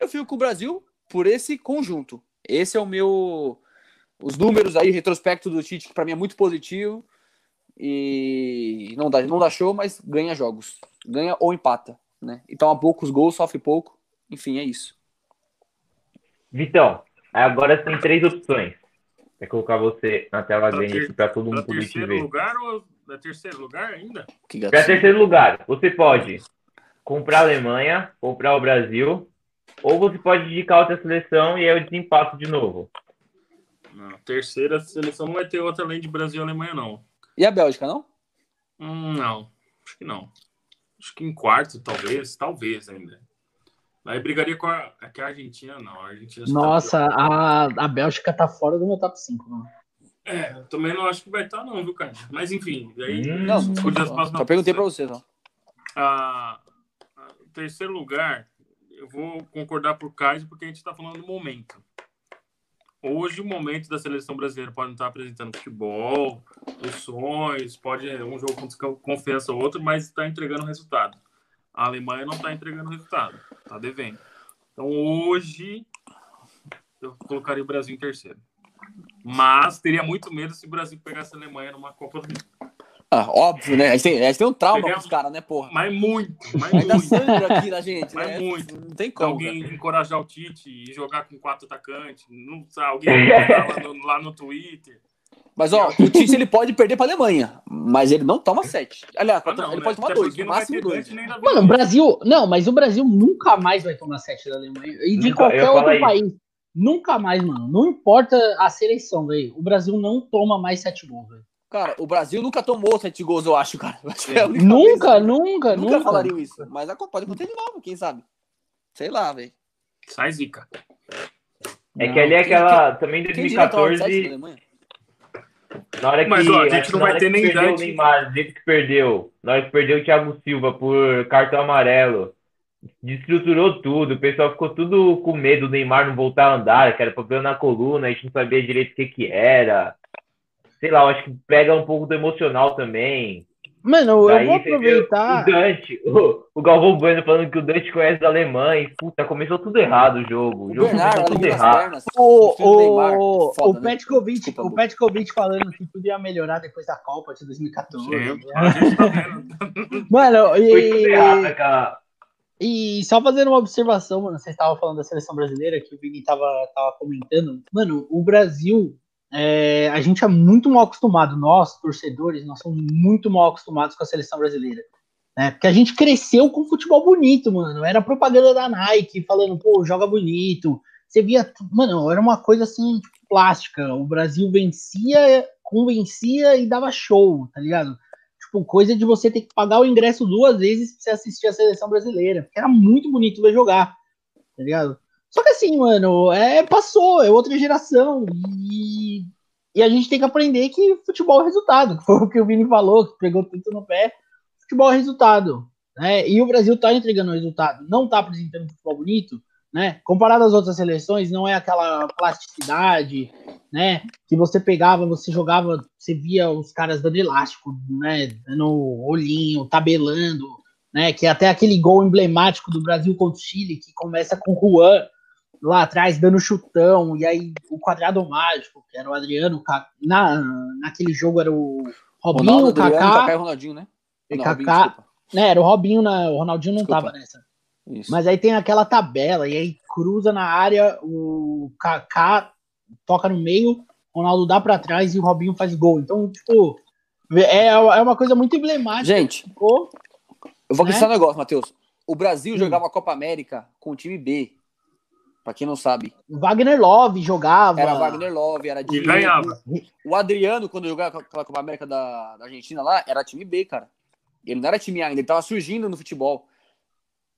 eu fico com o Brasil por esse conjunto. Esse é o meu. Os números aí, retrospecto do Tite, que para mim é muito positivo. E não dá, não dá show, mas ganha jogos. Ganha ou empata. Né? E toma poucos gols, sofre pouco. Enfim, é isso. Vitão, agora tem três opções. Quer colocar você na tela Pra grande aqui para todo mundo poder te terceiro ver. lugar ou da terceiro lugar ainda? Que Para terceiro lugar, você pode comprar a Alemanha, comprar o Brasil, ou você pode indicar outra seleção e aí eu desempato de novo. Não, terceira seleção não vai ter outra além de Brasil e Alemanha, não. E a Bélgica, não? Hum, não, acho que não. Acho que em quarto, talvez, talvez ainda. Aí brigaria com a, é que a Argentina, não. A Argentina tá- Nossa, a, a Bélgica tá fora do meu top 5, mano. É, eu também não acho que vai estar, não, viu, cara? Mas enfim, aí. Hum. Não, só, próximas só perguntei pra posições. você, não. Ah, ah, terceiro lugar, eu vou concordar por Kaiser porque a gente está falando do momento. Hoje, o momento da seleção brasileira pode não estar apresentando futebol, os sonhos, pode um jogo com confiança ou outro, mas está entregando resultado. A Alemanha não está entregando resultado, está devendo. Então, hoje, eu colocaria o Brasil em terceiro. Mas teria muito medo se o Brasil pegasse a Alemanha numa Copa do Mundo. Ah, óbvio, né? A gente tem, a gente tem um trauma com os caras, né, porra? Mas muito, mas Ainda muito. sangra aqui na gente, Mas né? muito. Não tem como. alguém cara. encorajar o Tite e jogar com quatro atacantes, não, alguém botar lá no, lá no Twitter. Mas, ó, o Tite ele pode perder pra Alemanha, mas ele não toma sete. Aliás, Ah, não, ele né? pode tomar Até dois, no máximo dois. Mano, o Brasil. Não, mas o Brasil nunca mais vai tomar 7 da Alemanha. E de Nunca, qualquer outro isso. país. Nunca mais, mano. Não importa a seleção, velho. O Brasil não toma mais 7 gols, velho. Cara, o Brasil nunca tomou sete gols, eu acho, cara. Eu acho é Nunca, vez, né? nunca, Nunca nunca. falariam isso. Mas pode acontecer de novo, quem sabe? Sei lá, velho. Sai zica. É Não, que ali é aquela. Também Quem da 2014, Alemanha? na hora que. Mas, ó, a gente não vai ter nem perdeu idade. o Neymar, do jeito que perdeu. Na hora que perdeu o Thiago Silva por cartão amarelo. Destruturou tudo, o pessoal ficou tudo com medo do Neymar não voltar a andar, que era problema na coluna, a gente não sabia direito o que que era. Sei lá, eu acho que pega um pouco do emocional também. Mano, eu Daí vou você vê aproveitar. O Dante, o, o Galvão Bueno falando que o Dante conhece os alemães. Puta, começou tudo errado o jogo. O O jogo Bernardo, começou tudo errado. pernas. O, do Neymar, o, foda, o né? Petkovic, Desculpa, o Bu. Petkovic falando que tudo ia melhorar depois da Copa de 2014. Sim, a gente tá. Mano, Foi tudo errado e, naquela. e só fazendo uma observação, mano, vocês estavam falando da seleção brasileira, que o Vini tava, tava comentando. Mano, o Brasil, é, a gente é muito mal acostumado, nós, torcedores, nós somos muito mal acostumados com a seleção brasileira. Né? Porque a gente cresceu com futebol bonito, mano. Era propaganda da Nike falando, pô, joga bonito. Você via, mano, era uma coisa assim, plástica. O Brasil vencia, convencia e dava show, tá ligado? Tipo, coisa de você ter que pagar o ingresso duas vezes pra você assistir a seleção brasileira. Porque era muito bonito ver jogar, tá ligado? Só que assim, mano, é, passou, é outra geração. E, e a gente tem que aprender que futebol é resultado. que Foi o que o Vini falou, que pegou tudo no pé. Futebol é resultado. Né? E o Brasil tá entregando resultado. Não tá apresentando futebol bonito, né? Comparado às outras seleções, não é aquela plasticidade, né? Que você pegava, você jogava, você via os caras dando elástico, né? No olhinho, tabelando, né? Que é até aquele gol emblemático do Brasil contra o Chile, que começa com o Juan, lá atrás dando chutão, e aí o quadrado mágico, que era o Adriano, na, naquele jogo era o Robinho, Ronaldo, o Kaká, Adriano, Kaká e Ronaldinho, né? E Kaká, né, era o Robinho, na, o Ronaldinho não desculpa. tava nessa. Isso. Mas aí tem aquela tabela, e aí cruza na área, o Kaká toca no meio, o Ronaldo dá para trás e o Robinho faz gol. Então, tipo, é, é uma coisa muito emblemática. Gente, ficou, eu vou né? acrescentar um negócio, Matheus. O Brasil hum. jogava a Copa América com o time B. Pra quem não sabe. Wagner Love jogava. Era Wagner Love, era de. E ganhava. O Adriano, quando jogava aquela Copa América da, da Argentina lá, era time B, cara. Ele não era time A ainda, ele tava surgindo no futebol.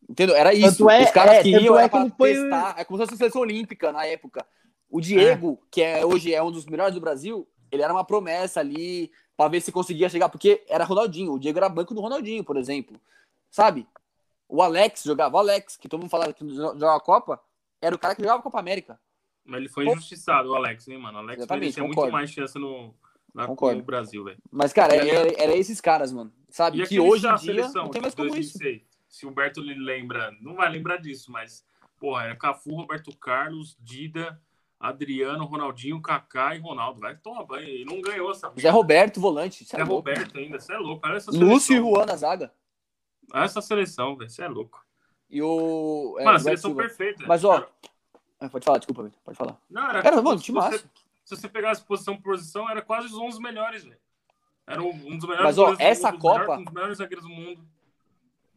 Entendeu? Era isso. É, Os caras é, queriam é que foi... testar. É como se fosse a seleção olímpica na época. O Diego, é. que é, hoje é um dos melhores do Brasil, ele era uma promessa ali para ver se conseguia chegar, porque era Ronaldinho. O Diego era banco do Ronaldinho, por exemplo. Sabe? O Alex jogava, o Alex, que todo mundo falava que jogava a Copa, era o cara que jogava a Copa América. Mas ele foi injustiçado, o Alex, hein, mano? O Alex merecia muito mais chance no, na, no Brasil, velho. Mas, cara, era, era, esses caras, mano. Sabe? que hoje em dia seleção, não tem mais como 2006, isso. Se o Humberto lembra, não vai lembrar disso, mas, porra, era Cafu, Roberto Carlos, Dida, Adriano, Ronaldinho, Kaká e Ronaldo. Vai tomar banho. E não ganhou essa. Zé Roberto, volante. Zé é Roberto ainda, você é louco. Olha essa Lúcio e Juan na zaga. Olha essa seleção, velho. Você é louco. E o. É, Mano, a seleção perfeita. Mas, ó. Era... Pode falar, desculpa, Pode falar. Não, era. Era, mano, se, você, se você pegasse posição por posição, era quase os 11 melhores, velho. Era um dos melhores. Mas, ó, essa mundo, Copa. Um dos melhores zagueiros do mundo.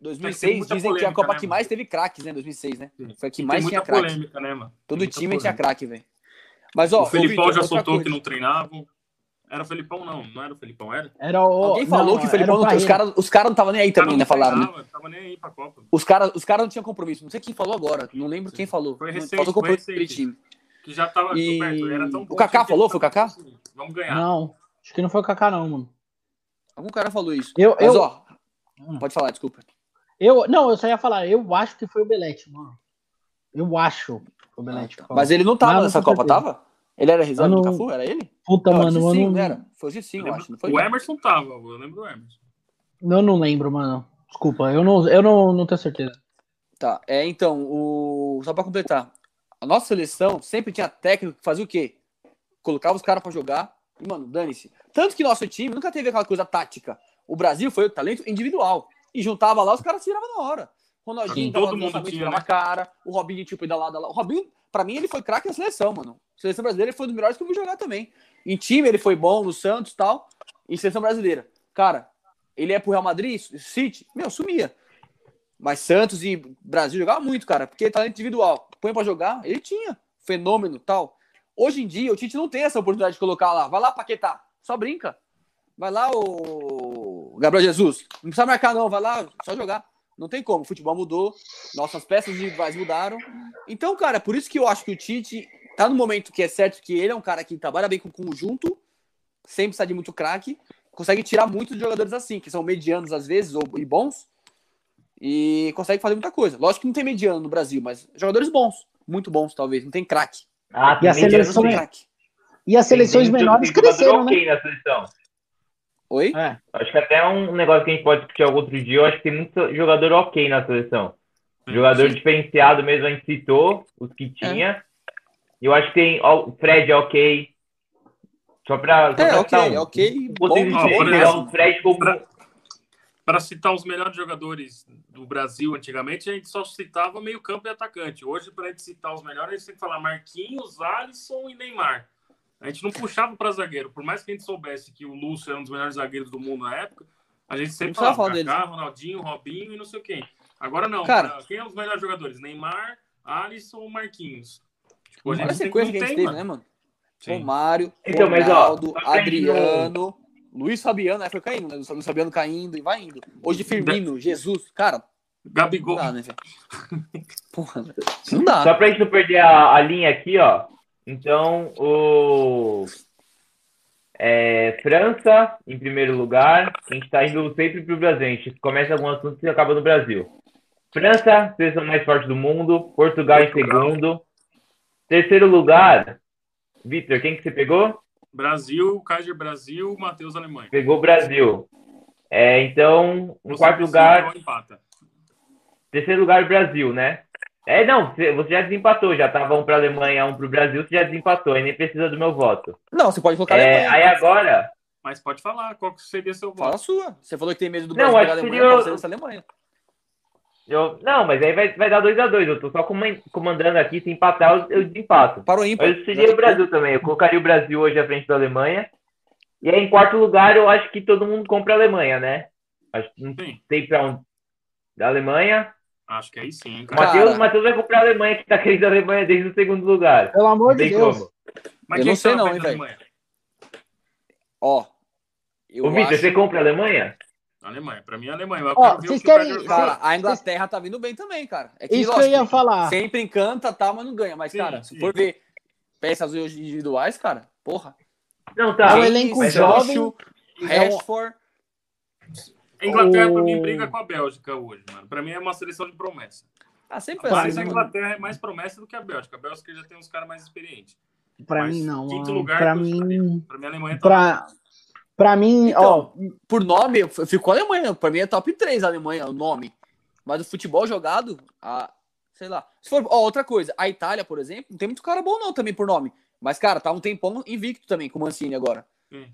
2006, dizem polêmica, que é a Copa né, que mais teve craques, né? 2006, né? Foi a que mais tinha craque. polêmica, né? Todo time tinha craque, velho. Mas, ó, o Felipão já soltou que não treinavam. Era o Felipão, não. Não era o Felipão, era? Era o... Alguém falou não, que o Felipão não, Os caras os cara não estavam nem aí também, né? Falaram, né? Tava nem aí pra Copa. Os caras os cara não tinham compromisso. Não sei quem falou agora. Não lembro Sim. quem falou. Foi recente, Faltou compromisso foi recente. time. Que já tava e... perto. Era tão bom o Kaká falou? Foi o Kaká? Vamos ganhar. Não. Acho que não foi o Kaká, não, mano. Algum cara falou isso. Eu, Mas, eu... ó, pode falar, desculpa. Eu, não, eu só ia falar, eu acho que foi o Belete, mano. Eu acho que foi o Belete. Ah, tá. Mas ele não tava nessa Copa, tava? Ele era reserva não... do Cafu? Era ele? Puta, não, mano. Sim, não... era. Foi o sim, eu acho. Não foi o Emerson tava, eu lembro do Emerson. Eu não lembro, mano. Desculpa, eu não, eu não, não tenho certeza. Tá, é, então, o... só pra completar. A nossa seleção sempre tinha técnico que fazia o quê? Colocava os caras pra jogar e, mano, dane-se. Tanto que nosso time nunca teve aquela coisa tática. O Brasil foi o talento individual. E juntava lá, os caras tiravam na hora. Ronaldinho todo mundo tinha, né? cara. O Robinho, tipo, da lado, da O Robinho, pra mim, ele foi craque na seleção, mano. Seleção brasileira ele foi um dos melhores que eu vi jogar também. Em time, ele foi bom no Santos e tal. Em seleção brasileira. Cara, ele é pro Real Madrid, City, meu, sumia. Mas Santos e Brasil jogavam muito, cara, porque talento individual. Põe pra jogar, ele tinha. Fenômeno tal. Hoje em dia, o Tite não tem essa oportunidade de colocar lá. Vai lá, Paquetá. Só brinca. Vai lá, o Gabriel Jesus. Não precisa marcar, não. Vai lá, só jogar. Não tem como. O futebol mudou. Nossas peças individuais mudaram. Então, cara, por isso que eu acho que o Tite tá no momento que é certo que ele é um cara que trabalha bem com o conjunto, sem precisar de muito craque, consegue tirar muitos jogadores assim, que são medianos às vezes ou, e bons, e consegue fazer muita coisa. Lógico que não tem mediano no Brasil, mas jogadores bons, muito bons talvez, não tem craque. Ah, e, a seleção... e as seleções menores cresceram, né? na seleção. Oi? É. Acho que até um negócio que a gente pode discutir algum outro dia, eu acho que tem muito jogador ok na seleção. Jogador Sim. diferenciado mesmo, a gente citou os que é. tinha. É. Eu acho que tem o Fred é ok. Só pra. Só é, ok, um, ok. Bom, bom, o Fred como. Para citar os melhores jogadores do Brasil antigamente, a gente só citava meio-campo e atacante. Hoje, para a gente citar os melhores, a gente tem que falar Marquinhos, Alisson e Neymar. A gente não puxava para zagueiro. Por mais que a gente soubesse que o Lúcio era um dos melhores zagueiros do mundo na época, a gente sempre falava falar Kaká, Ronaldinho, Robinho e não sei o quem. Agora não. Cara, quem é os melhores jogadores? Neymar, Alisson ou Marquinhos? Gente Olha a sequência que a gente teve, né, mano? Sim. Romário, então, Ronaldo, mas, ó, Adriano, Luiz Fabiano, aí foi caindo, né? Luiz Fabiano caindo e vai indo. Hoje Firmino, Jesus, cara. Gabigol. Não dá, né, velho? Porra, não dá. Só pra gente não perder a, a linha aqui, ó. Então, o é, França em primeiro lugar. A gente está indo sempre para o Brasil. A gente começa algum assunto e acaba no Brasil. França, seleção mais forte do mundo. Portugal em segundo. Terceiro lugar, Vitor, quem que você pegou? Brasil, Kaiser Brasil, Matheus Alemanha. Pegou Brasil. É, então, em quarto lugar. Terceiro lugar, Brasil, né? É, não, você você já desempatou, já tava um pra Alemanha, um pro Brasil, você já desempatou, aí nem precisa do meu voto. Não, você pode colocar É, Alemanha. aí agora, Mas pode falar, qual que seria seu Fala a voto? sua. Você falou que tem medo do Não, Brasil acho pegar a que Alemanha, seria- pode ser essa Alemanha. Eu, não, mas aí vai, vai dar 2x2, eu tô só coman- comandando aqui, se empatar, eu, eu desempato. Parou ímpar. Mas seria o Brasil também, eu colocaria o Brasil hoje à frente da Alemanha. E aí, em quarto lugar, eu acho que todo mundo compra a Alemanha, né? Acho que não Sim, tem pra um da Alemanha. acho que aí sim, O. Matheus, Matheus vai comprar a Alemanha, que tá querendo a Alemanha desde o segundo lugar. Pelo amor de Deus. como. Mas eu quem não sei não, hein, velho. Alemanha? Ó. Eu Ô, Vitor, acho... você compra a Alemanha? Alemanha, pra mim é Alemanha. Eu Ó, vocês o que o querem- Cara, a Inglaterra tá vindo bem também, cara. É que, Isso que eu lógico, ia falar. Sempre encanta, tá, mas não ganha. Mas, Sim, cara, se sim. for ver peças individuais, cara, porra. Não, tá. É um elenco Mas, jovem. É um- Rashford. A Inglaterra, pra mim, O- briga com a Bélgica hoje, mano. Pra mim é uma seleção de promessa. Ah, sempre Mas assim, a né? Inglaterra é mais promessa do que a Bélgica. A Bélgica já tem uns caras mais experientes. Pra Mas mim, não. quinto mano. lugar, pra eu mim. Pra mim, a Alemanha tá Pra, pra mim, Então, ó. Por nome, eu fico com a Alemanha. Pra mim é top 3 a Alemanha, o nome. Mas o futebol jogado, a, sei lá. Se for, ó, outra coisa, a Itália, por exemplo, não tem muito cara bom não também por nome. Mas, cara, tá um tempão invicto também com o Mancini agora. Sim.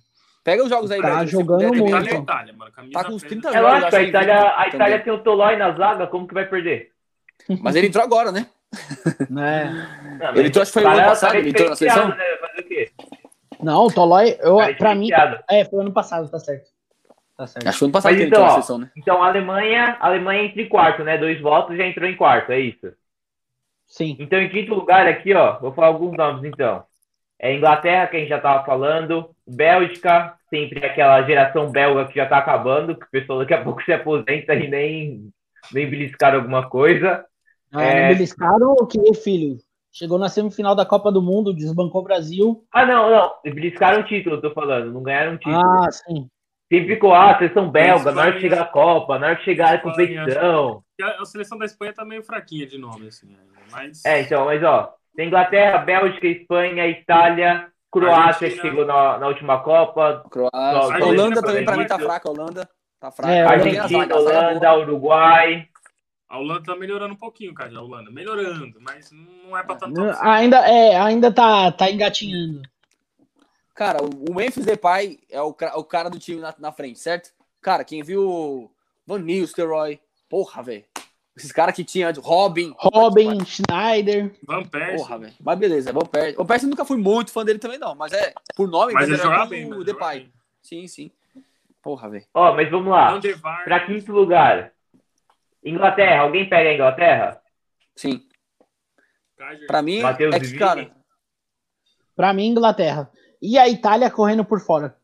Pega os jogos aí, Tá jogando puder também. Itália é muito. Itália, mano. Tá com uns preta. 30 É jogos, lógico, acho a que Itália, a Itália tem o Tolói na zaga, como que vai perder? Mas ele entrou agora, né? Né? Não, Ele entrou, acho que foi o ano passado, tá ele entrou na diferenciado, seleção? Né? Fazer o quê? Não, o Tolói, eu, Cara pra mim. diferenciado. É, foi ano passado, tá certo. Tá certo. Acho que foi ano passado Mas que ele então, entrou na ó, seleção, né? Então, a Alemanha, a Alemanha entra em quarto, né? Dois votos já entrou em quarto, é isso. Sim. Então, em quinto lugar aqui, ó, vou falar alguns nomes, então. É Inglaterra, que a gente já tava falando. Bélgica, sempre aquela geração belga que já tá acabando, que o pessoal daqui a pouco se aposenta e nem, nem beliscaram alguma coisa. Ah, É. Não beliscaram o que, filho? Chegou na semifinal da Copa do Mundo, desbancou o Brasil. Ah, não, não. Beliscaram o título, eu tô falando. Não ganharam um título. Ah, sim. Sempre ficou, ah, seleção belga, na hora que Espanha. chegar a Copa, na hora que chegar a competição. A a seleção da Espanha tá meio fraquinha de nome, assim. ainda, Mas. É, então, mas ó, tem Inglaterra, Bélgica, Espanha, Itália, Croácia, que chegou na, na última Copa, Croácia. Holanda também, pra mim, tá fraca. Holanda tá fraca. É, a Argentina, a é boa. Holanda, Uruguai. A Holanda tá melhorando um pouquinho, cara, a Holanda. Melhorando, mas não é pra tanto. Ainda, é, ainda tá, tá engatinhando. Cara, o Memphis Depay é o, o cara do time na, na frente, certo? Cara, quem viu Van Nistelrooy, porra, velho. Esses caras que tinha Robin. Robin, Schneider. Van Persie. Porra, velho. Mas beleza, Van Persie. O Persie nunca fui muito fã dele também, não. Mas é, por nome, Mas ele era jogava tudo bem, mano. o Depay. Sim, sim. Porra, velho. Ó, mas vamos lá. Van. Pra quinto lugar. Inglaterra, alguém pega a Inglaterra? Sim. Pra mim, é que, cara, Pra mim, Inglaterra. E a Itália correndo por fora.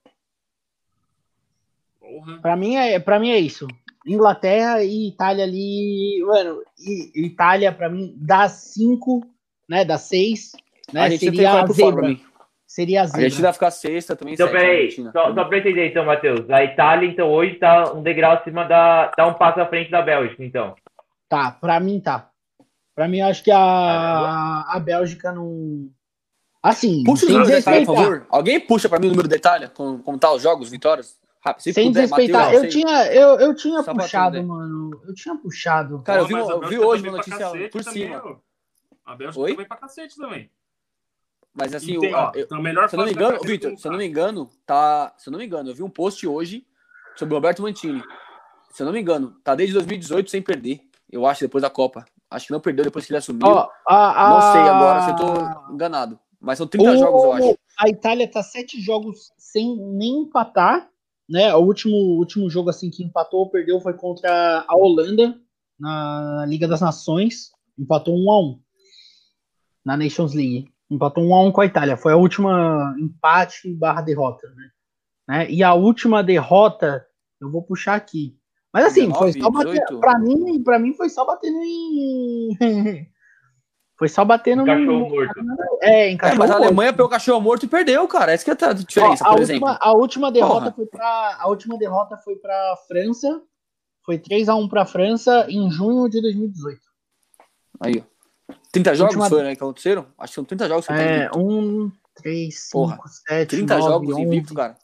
Porra. Pra mim é, pra mim é isso. Inglaterra e Itália ali. Mano, e, Itália, pra mim, dá cinco, né? Dá seis. Né, a gente seria a fora zebra. mim. Seria a A gente vai ficar sexta também. Então, peraí, só, só pra entender, então, Matheus. A Itália, então, hoje tá um degrau acima da. tá um passo à frente da Bélgica, então. Tá, pra mim tá. Pra mim, eu acho que a, a Bélgica não. Assim, Puxa o sem detalhe, por desrespeitar. favor. Alguém puxa pra mim o número do detalhe? Como, como tá os jogos, vitórias? Rápido, se Sem puder, desrespeitar. Matheus, Eu sei. tinha, eu, eu tinha Só puxado, mano. Eu tinha puxado. Cara, eu Pô, vi, mas a eu vi hoje também uma notícia por também, cima. ó. A Bélgica Oi? também pra cacete também. Mas assim, tem, o- ó, eu- a melhor se eu não me engano, carreira Vitor, se eu não me engano, tá. Se eu não me engano, eu vi um post hoje sobre o Roberto Mantini. Se eu não me engano, tá desde 2018 sem perder. Eu acho, depois da Copa. Acho que não perdeu depois que ele assumiu. Ó, a, a... Não sei agora se eu tô enganado. Mas são 30 O- jogos, eu acho. A Itália tá sete jogos sem nem empatar, né? O último, último jogo assim que empatou ou perdeu foi contra a Holanda na Liga das Nações, empatou um a um na Nations League, empatou um a um com a Itália. Foi a última empate barra derrota, né? né? E a última derrota eu vou puxar aqui. Mas assim, 19, foi só bater, 18? pra mim, para mim foi só batendo em foi só batendo Cachorro morto. É, em É, cachorro mas a morto. Alemanha pegou o cachorro morto e perdeu, cara. Essa que é a diferença, Ó, a, por última, exemplo. a última derrota Porra. foi para a última derrota foi para França. Foi 3 a 1 para França em junho de 2018. Aí, ó. 30 jogos Última- foi, né, que aconteceram? Acho que são 30 jogos que É, tenho. 1 3 Porra, 5 7 30 9, jogos 11. invicto, cara.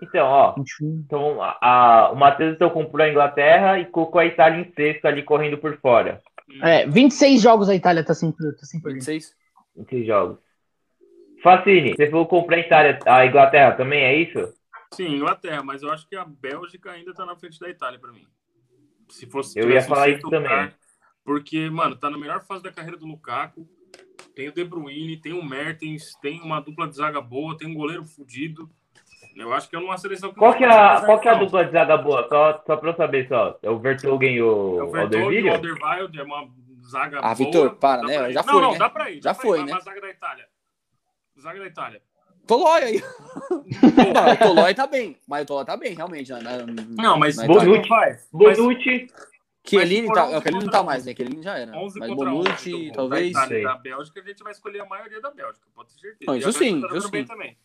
Então, ó. Então, a, a, o Matheus então comprou a Inglaterra e colocou a Itália em sexto ali correndo por fora. É, 26 jogos a Itália tá sem, tá sem perder. 26? 26 jogos. Facine, você falou comprar a Itália, a Inglaterra também, é isso? Sim, Inglaterra, mas eu acho que a Bélgica ainda tá na frente da Itália para mim. Se fosse. Eu ia falar isso lugar, também. Porque, mano, tá na melhor fase da carreira do Lukaku. Tem o De Bruyne, tem o Mertens, tem uma dupla de zaga boa, tem um goleiro fudido. Eu acho que é uma seleção que. Qual que é a, qual que é a dupla de zaga boa? Só, só pra eu saber só. É o Vertogen e o, é o Vertogen, o Alderweireld, é uma zaga ah, boa. Vitor, para, né? Já não, foi. Não, né? dá pra ir. Já foi, ir, né? Uma zaga da Itália. Zaga da Itália. Tolói aí. não, o Tolói tá bem. Mas o Tolói tá bem, realmente. Na, na, não, mas Bonucci. Bonucci. Chiellini tá, não tá mais, né? Chiellini já era. 11 mas Bonucci, talvez. Da, Itália, da Bélgica, a gente vai escolher a maioria da Bélgica, pode ter certeza. Não, isso sim, tá isso sim. Também.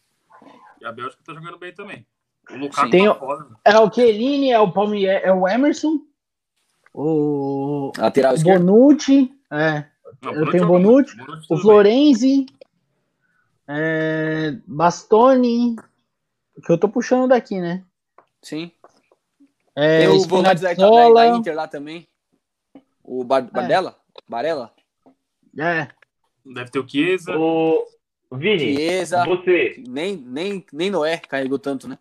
E a Bélgica tá jogando bem também. O Lukaku Tem tá o- foda. É o Chiellini, é o Palmier, é o Emerson, o, Lateral esquerdo. Bonucci, é, Não, Eu tenho o joga Bonucci. Bonucci o Florenzi, é, Bastoni, que eu tô puxando daqui, né? Sim. É, Tem o volante da, da, Spinazzola, da Inter lá também. O Bar Bardella? Barella? é. Deve ter o Chiesa. O Vini, Chiesa. você, Nem, nem, nem Noé carregou tanto, né?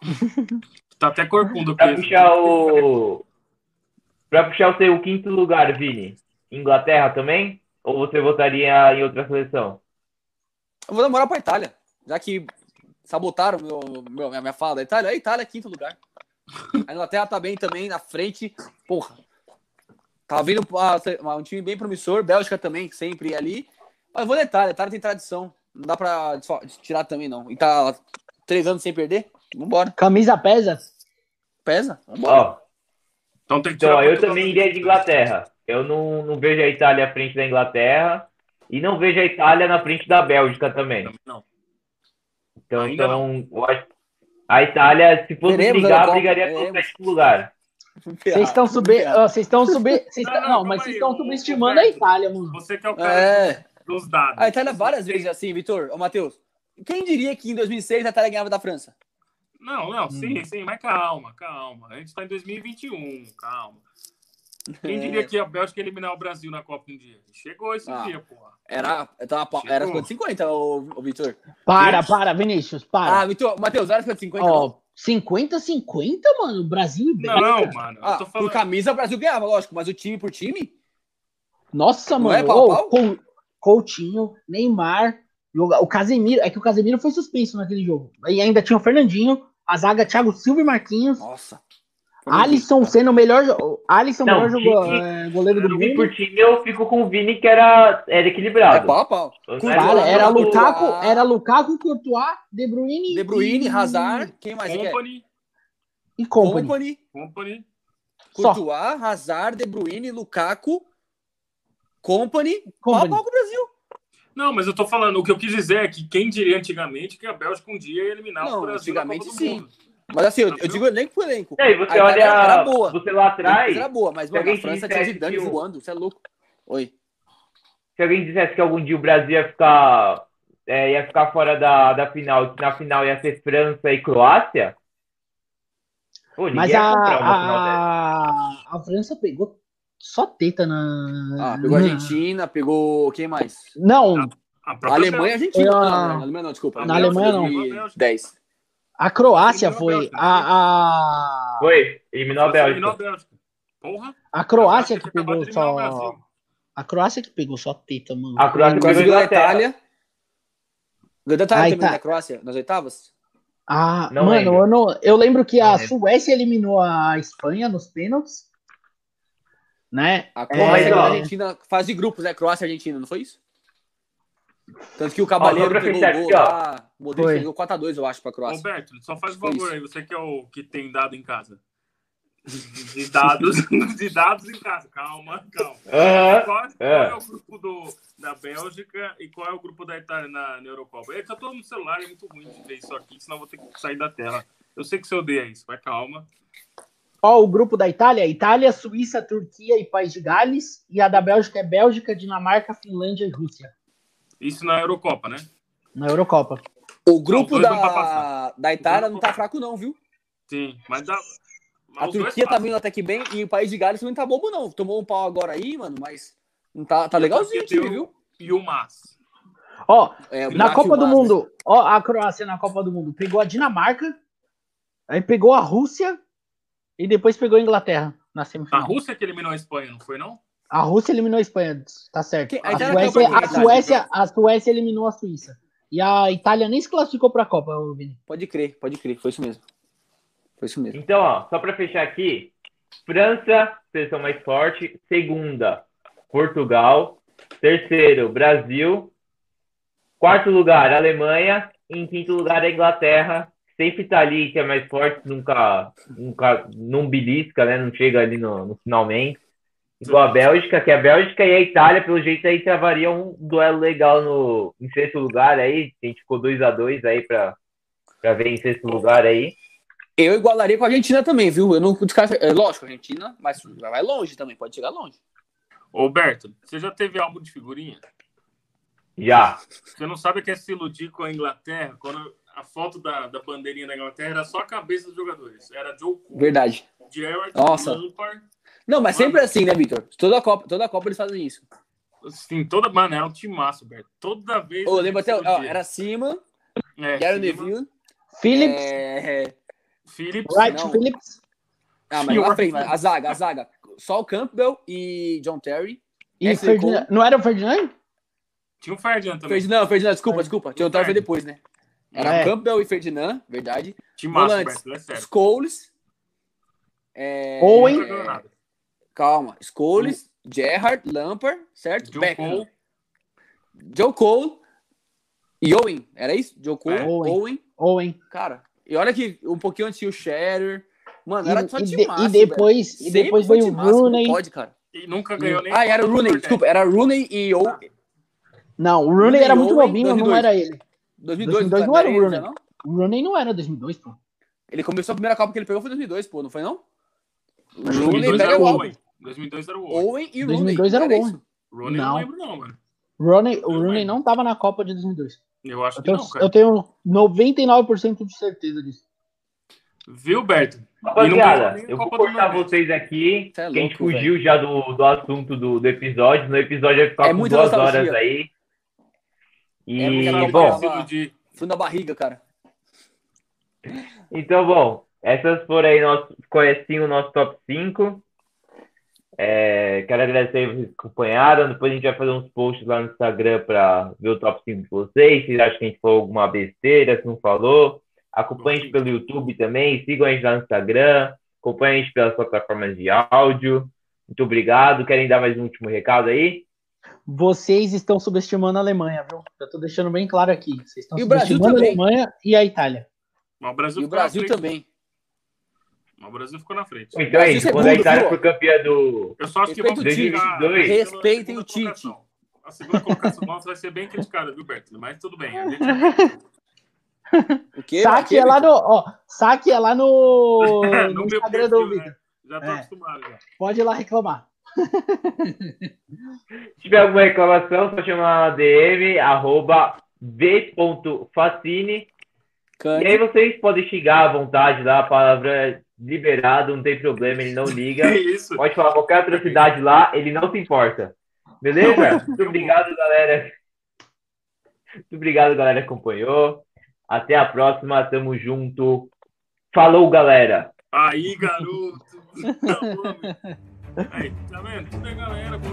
Tá até corcunda o pra Chiesa. puxar o. Pra puxar o seu quinto lugar, Vini, Inglaterra também? Ou você votaria em outra seleção? Eu vou dar moral pra Itália. Já que sabotaram meu, meu, minha, minha fala da Itália. A Itália é quinto lugar. A Inglaterra tá bem também, na frente. Porra. Tá vindo um time bem promissor. Bélgica também, sempre ali. Mas eu vou na Itália. A Itália tem tradição. Não dá pra tirar também, não. E tá três anos sem perder. Vambora. camisa pesa. Pesa? Vambora. Ó, Então tem que então tirar eu Portugal também iria de. Inglaterra. Eu não, não vejo a Itália à frente da Inglaterra. E não vejo a Itália na frente da Bélgica também. Não. Então, Ainda então eu acho- a Itália, se fosse Veremos, brigar, brigaria pelo veremos. sétimo lugar. Vocês estão subindo, vocês estão vocês Não, mas vocês estão o- subestimando o a Itália, mano. Você que é o cara É. dos dados. A Itália várias vezes assim, Vitor. Ô, Matheus. Quem diria que em 2006 a Itália ganhava da França? Não, não, sim, sim, mas calma, calma. A gente tá em 2021, calma. Quem diria que a Bélgica ia eliminar o Brasil na Copa um dia? Chegou esse Ah. dia, porra. Era, tava, era Chegou. 50-50, ô, ô Vitor. Para, para, Vinícius, para. Ah, Vitor, Matheus, era 50-50. Ó, não? 50-50, mano, Brasil e Bélgica. Não, mano, Ah, eu tô por falando. camisa o Brasil ganhava, lógico, mas o time por time? Nossa, Não mano. é pau pau? Cou- Coutinho, Neymar, o Casemiro. É que o Casemiro foi suspenso naquele jogo. E ainda tinha o Fernandinho, a zaga Thiago Silva e Marquinhos. Nossa. Alisson sendo o melhor. Alisson, Não, melhor jogo, é, goleiro do Eu vi mundo. por time, eu fico com o Vini, que era, era É equilibrado. pau a pau. Cara, era Courtois, Lukaku, era Lukaku, Courtois, De Bruyne, De Bruyne, e- Hazard, quem mais quer? Company, e Company. Company, Company. Só. Courtois, Hazard, De Bruyne, Lukaku, Company, pau a Company. pau com o Brasil. Não, mas eu tô falando, o que eu quis dizer é que quem diria antigamente que a Bélgica um dia ia eliminar Não, o Brasil na Copa antigamente do sim. Mundo. Mas assim, eu, eu digo elenco por elenco. E aí, você A olha, era boa. você lá atrás, era boa, mas mano, alguém a França tinha Zidane que o- voando, você é louco. Oi. se alguém dissesse que algum dia o Brasil ia ficar, é, ia ficar fora da, da final, e que na final ia ser França e Croácia, pô, Mas ia a, a, a França pegou só teta na. Ah, pegou a na- Argentina, pegou quem mais? Não, A A Alemanha e a Argentina. A- Não, não, na Alemanha não, desculpa. Na Na Alemanha não. 2010. A Croácia Eliminou a foi. Bélgica, A, a, Foi, eliminou a Você eliminou Bélgica. a Bélgica. Porra. a Croácia que pegou só. A Croácia que pegou só teta, mano. A Croácia ganhou a. Itália. Ganhou a Itália A também da Croácia, nas oitavas? Ah, Não mano, lembro. eu, não, eu lembro que Não a lembro. Suécia eliminou a Espanha nos pênaltis. Né? A É, Croácia mas, ganhou a. Argentina, fase de grupos, né? Croácia e Argentina, não foi isso? Tanto que o Cavaleiro pra pegou o gol aqui, ó. lá. O Modric Foi. pegou 4x2, eu acho, pra Croácia. Roberto, só faz um Foi favor aí, você que é o que tem dado em casa. De dados, de dados em casa. Calma, calma. Qual, qual É. é o grupo do, da Bélgica e qual é o grupo da Itália na, na Eurocopa? É que eu tô no celular, é muito ruim de ver isso aqui, senão eu vou ter que sair da tela. Eu sei que você odeia isso, mas calma. Ó, o grupo da Itália: Itália, Suíça, Turquia e País de Gales. E a da Bélgica é Bélgica, Dinamarca, Finlândia e Rússia. Isso na Eurocopa, né? Na Eurocopa. O grupo da, da Itália não tá fraco, não, viu? Sim, mas dá. A Turquia tá vindo até que bem e o país de Gales não tá bobo, não. Tomou um pau agora aí, mano, mas não tá, tá legalzinho o time, viu? E o Mas. Ó, É, o na Copa do né? Mundo, ó, a Croácia na Copa do Mundo pegou a Dinamarca, aí pegou a Rússia e depois pegou a Inglaterra na A semifinal. Rússia que eliminou a Espanha, não foi, não? A Rússia eliminou a Espanha, tá certo. Que- a A Itália Suécia, a, a Suécia, a Suécia eliminou a Suíça. E a Itália nem se classificou pra Copa, ô, Vini. Pode crer, pode crer, foi isso mesmo. Foi isso mesmo. Então, ó, só para fechar aqui, França, seleção mais forte. Segunda, Portugal. Terceiro, Brasil. Quarto lugar, Alemanha. Em quinto lugar, a Inglaterra. Sempre tá ali, que é mais forte, nunca, nunca não belisca, né? Não chega ali no, no finalmente. Igual a Bélgica, que a Bélgica e a Itália, pelo jeito, aí travariam um duelo legal no, em sexto lugar aí. A gente ficou 2 a 2 aí para ver em sexto lugar aí. Eu igualaria com a Argentina também, viu? Eu não descarto. É lógico, a Argentina, mas vai longe também, pode chegar longe. Ô, Berto, você já teve álbum de figurinha? Já. Você não sabe que é se iludir com a Inglaterra, quando a foto da, da bandeirinha da Inglaterra era só a cabeça dos jogadores. Era Joe Verdade. Gerrard, Nossa. Lampard. Não, mas sempre assim, né, Vitor? Toda a Copa, toda a Copa eles fazem isso. Assim, toda, mano, era um timaço, Berto. Toda vez. Ô, lembra até, ó, era cima, é, Gary Silva, Neville, Phillips, é... Phillips. Wright não. Phillips Ah, mas Sim, lá o frente, Arthur. a zaga, a zaga. Só o Campbell e John Terry. e Esse Ferdinand. Não era o Ferdinand? Tinha o Ferdinand também. Ferdinand, Ferdinand, desculpa, desculpa. John Terry foi depois, né? Era É. Campbell e Ferdinand, verdade. Timaço, Volantes, Berto, é. Scholes. É... Owen. Nada. Calma. Scholes, Gerrard, Lampard, certo? Joe Beckham. Cole. Joe Cole e Owen. Era isso? Joe Cole, É. Owen. Owen. Owen. Cara, e olha que um pouquinho antes tinha o Scherer. Mano, era só E, e, de- timaço, e depois, velho. e depois foi veio o Rooney. Pode, cara. E nunca ganhou nem. Ah, era o Rooney, Nordeste. desculpa. Era Rooney e Owen. Não, o Rooney Rooney, era muito Owen, novinho, não 2002. era ele. 2002, 2002 não era o ele, Rooney. não? O Rooney não era 2002, pô. Ele começou a primeira Copa que ele pegou foi 2002, pô, não foi não? O Rooney 2002 pega era o o Owen. Owen. 2002 era o Owen. Owen e Rooney. 2002 era o Owen. Rooney Não. não lembro, não, mano. Rooney, o Rooney não tava na Copa de 2002. Eu acho Eu que tenho, não, cara. eu tenho 99% de certeza disso. Viu, Berto? Rapaziada, eu vou cortar vocês aqui, é que a gente louco, fugiu já do, do assunto do, do episódio. No episódio vai ficar É com duas nostalgia. horas aí. E, É muita Sabe Bom. iludir. Fui na barriga, cara. então, bom, essas foram aí nosso, ficou assim o nosso top 5. É, quero agradecer vocês que acompanharam. Depois a gente vai fazer uns posts lá no Instagram para ver o top 5 de vocês. Se acham que a gente falou alguma besteira, se não falou. Acompanhe a gente pelo YouTube também. Sigam a gente lá no Instagram. Acompanhe a gente pelas plataformas de áudio. Muito obrigado. Querem dar mais um último recado aí? Vocês estão subestimando a Alemanha, viu? Eu tô deixando bem claro aqui. Vocês estão E o Brasil subestimando a também. Alemanha e a Itália. Mas o Brasil E o Brasil também. Mas o Brasil ficou na frente. Então é isso. Quando a Itália for campeã do. Eu só acho que Respeita vamos o Tite. ficar Respeitem o Tite. A segunda colocação nossa vai ser bem criticada, viu, Berto? Mas tudo bem. A gente... O quê? Saque é lá no. Ó, saque é lá no, No no meu Instagram do Vitor. né? Já tô É. acostumado já. Pode ir lá reclamar. Se tiver alguma reclamação, só chamar na DM, arroba v.facine. Cane. E aí vocês podem xingar à vontade lá, a palavra liberado, não tem problema, ele não liga. Que isso? Pode falar qualquer atrocidade lá, ele não se importa. Beleza? Muito obrigado, galera. Muito obrigado, galera, que acompanhou. Até a próxima, tamo junto. Falou, galera! Aí, garoto. Aí, tá vendo? Tudo é galera, pô.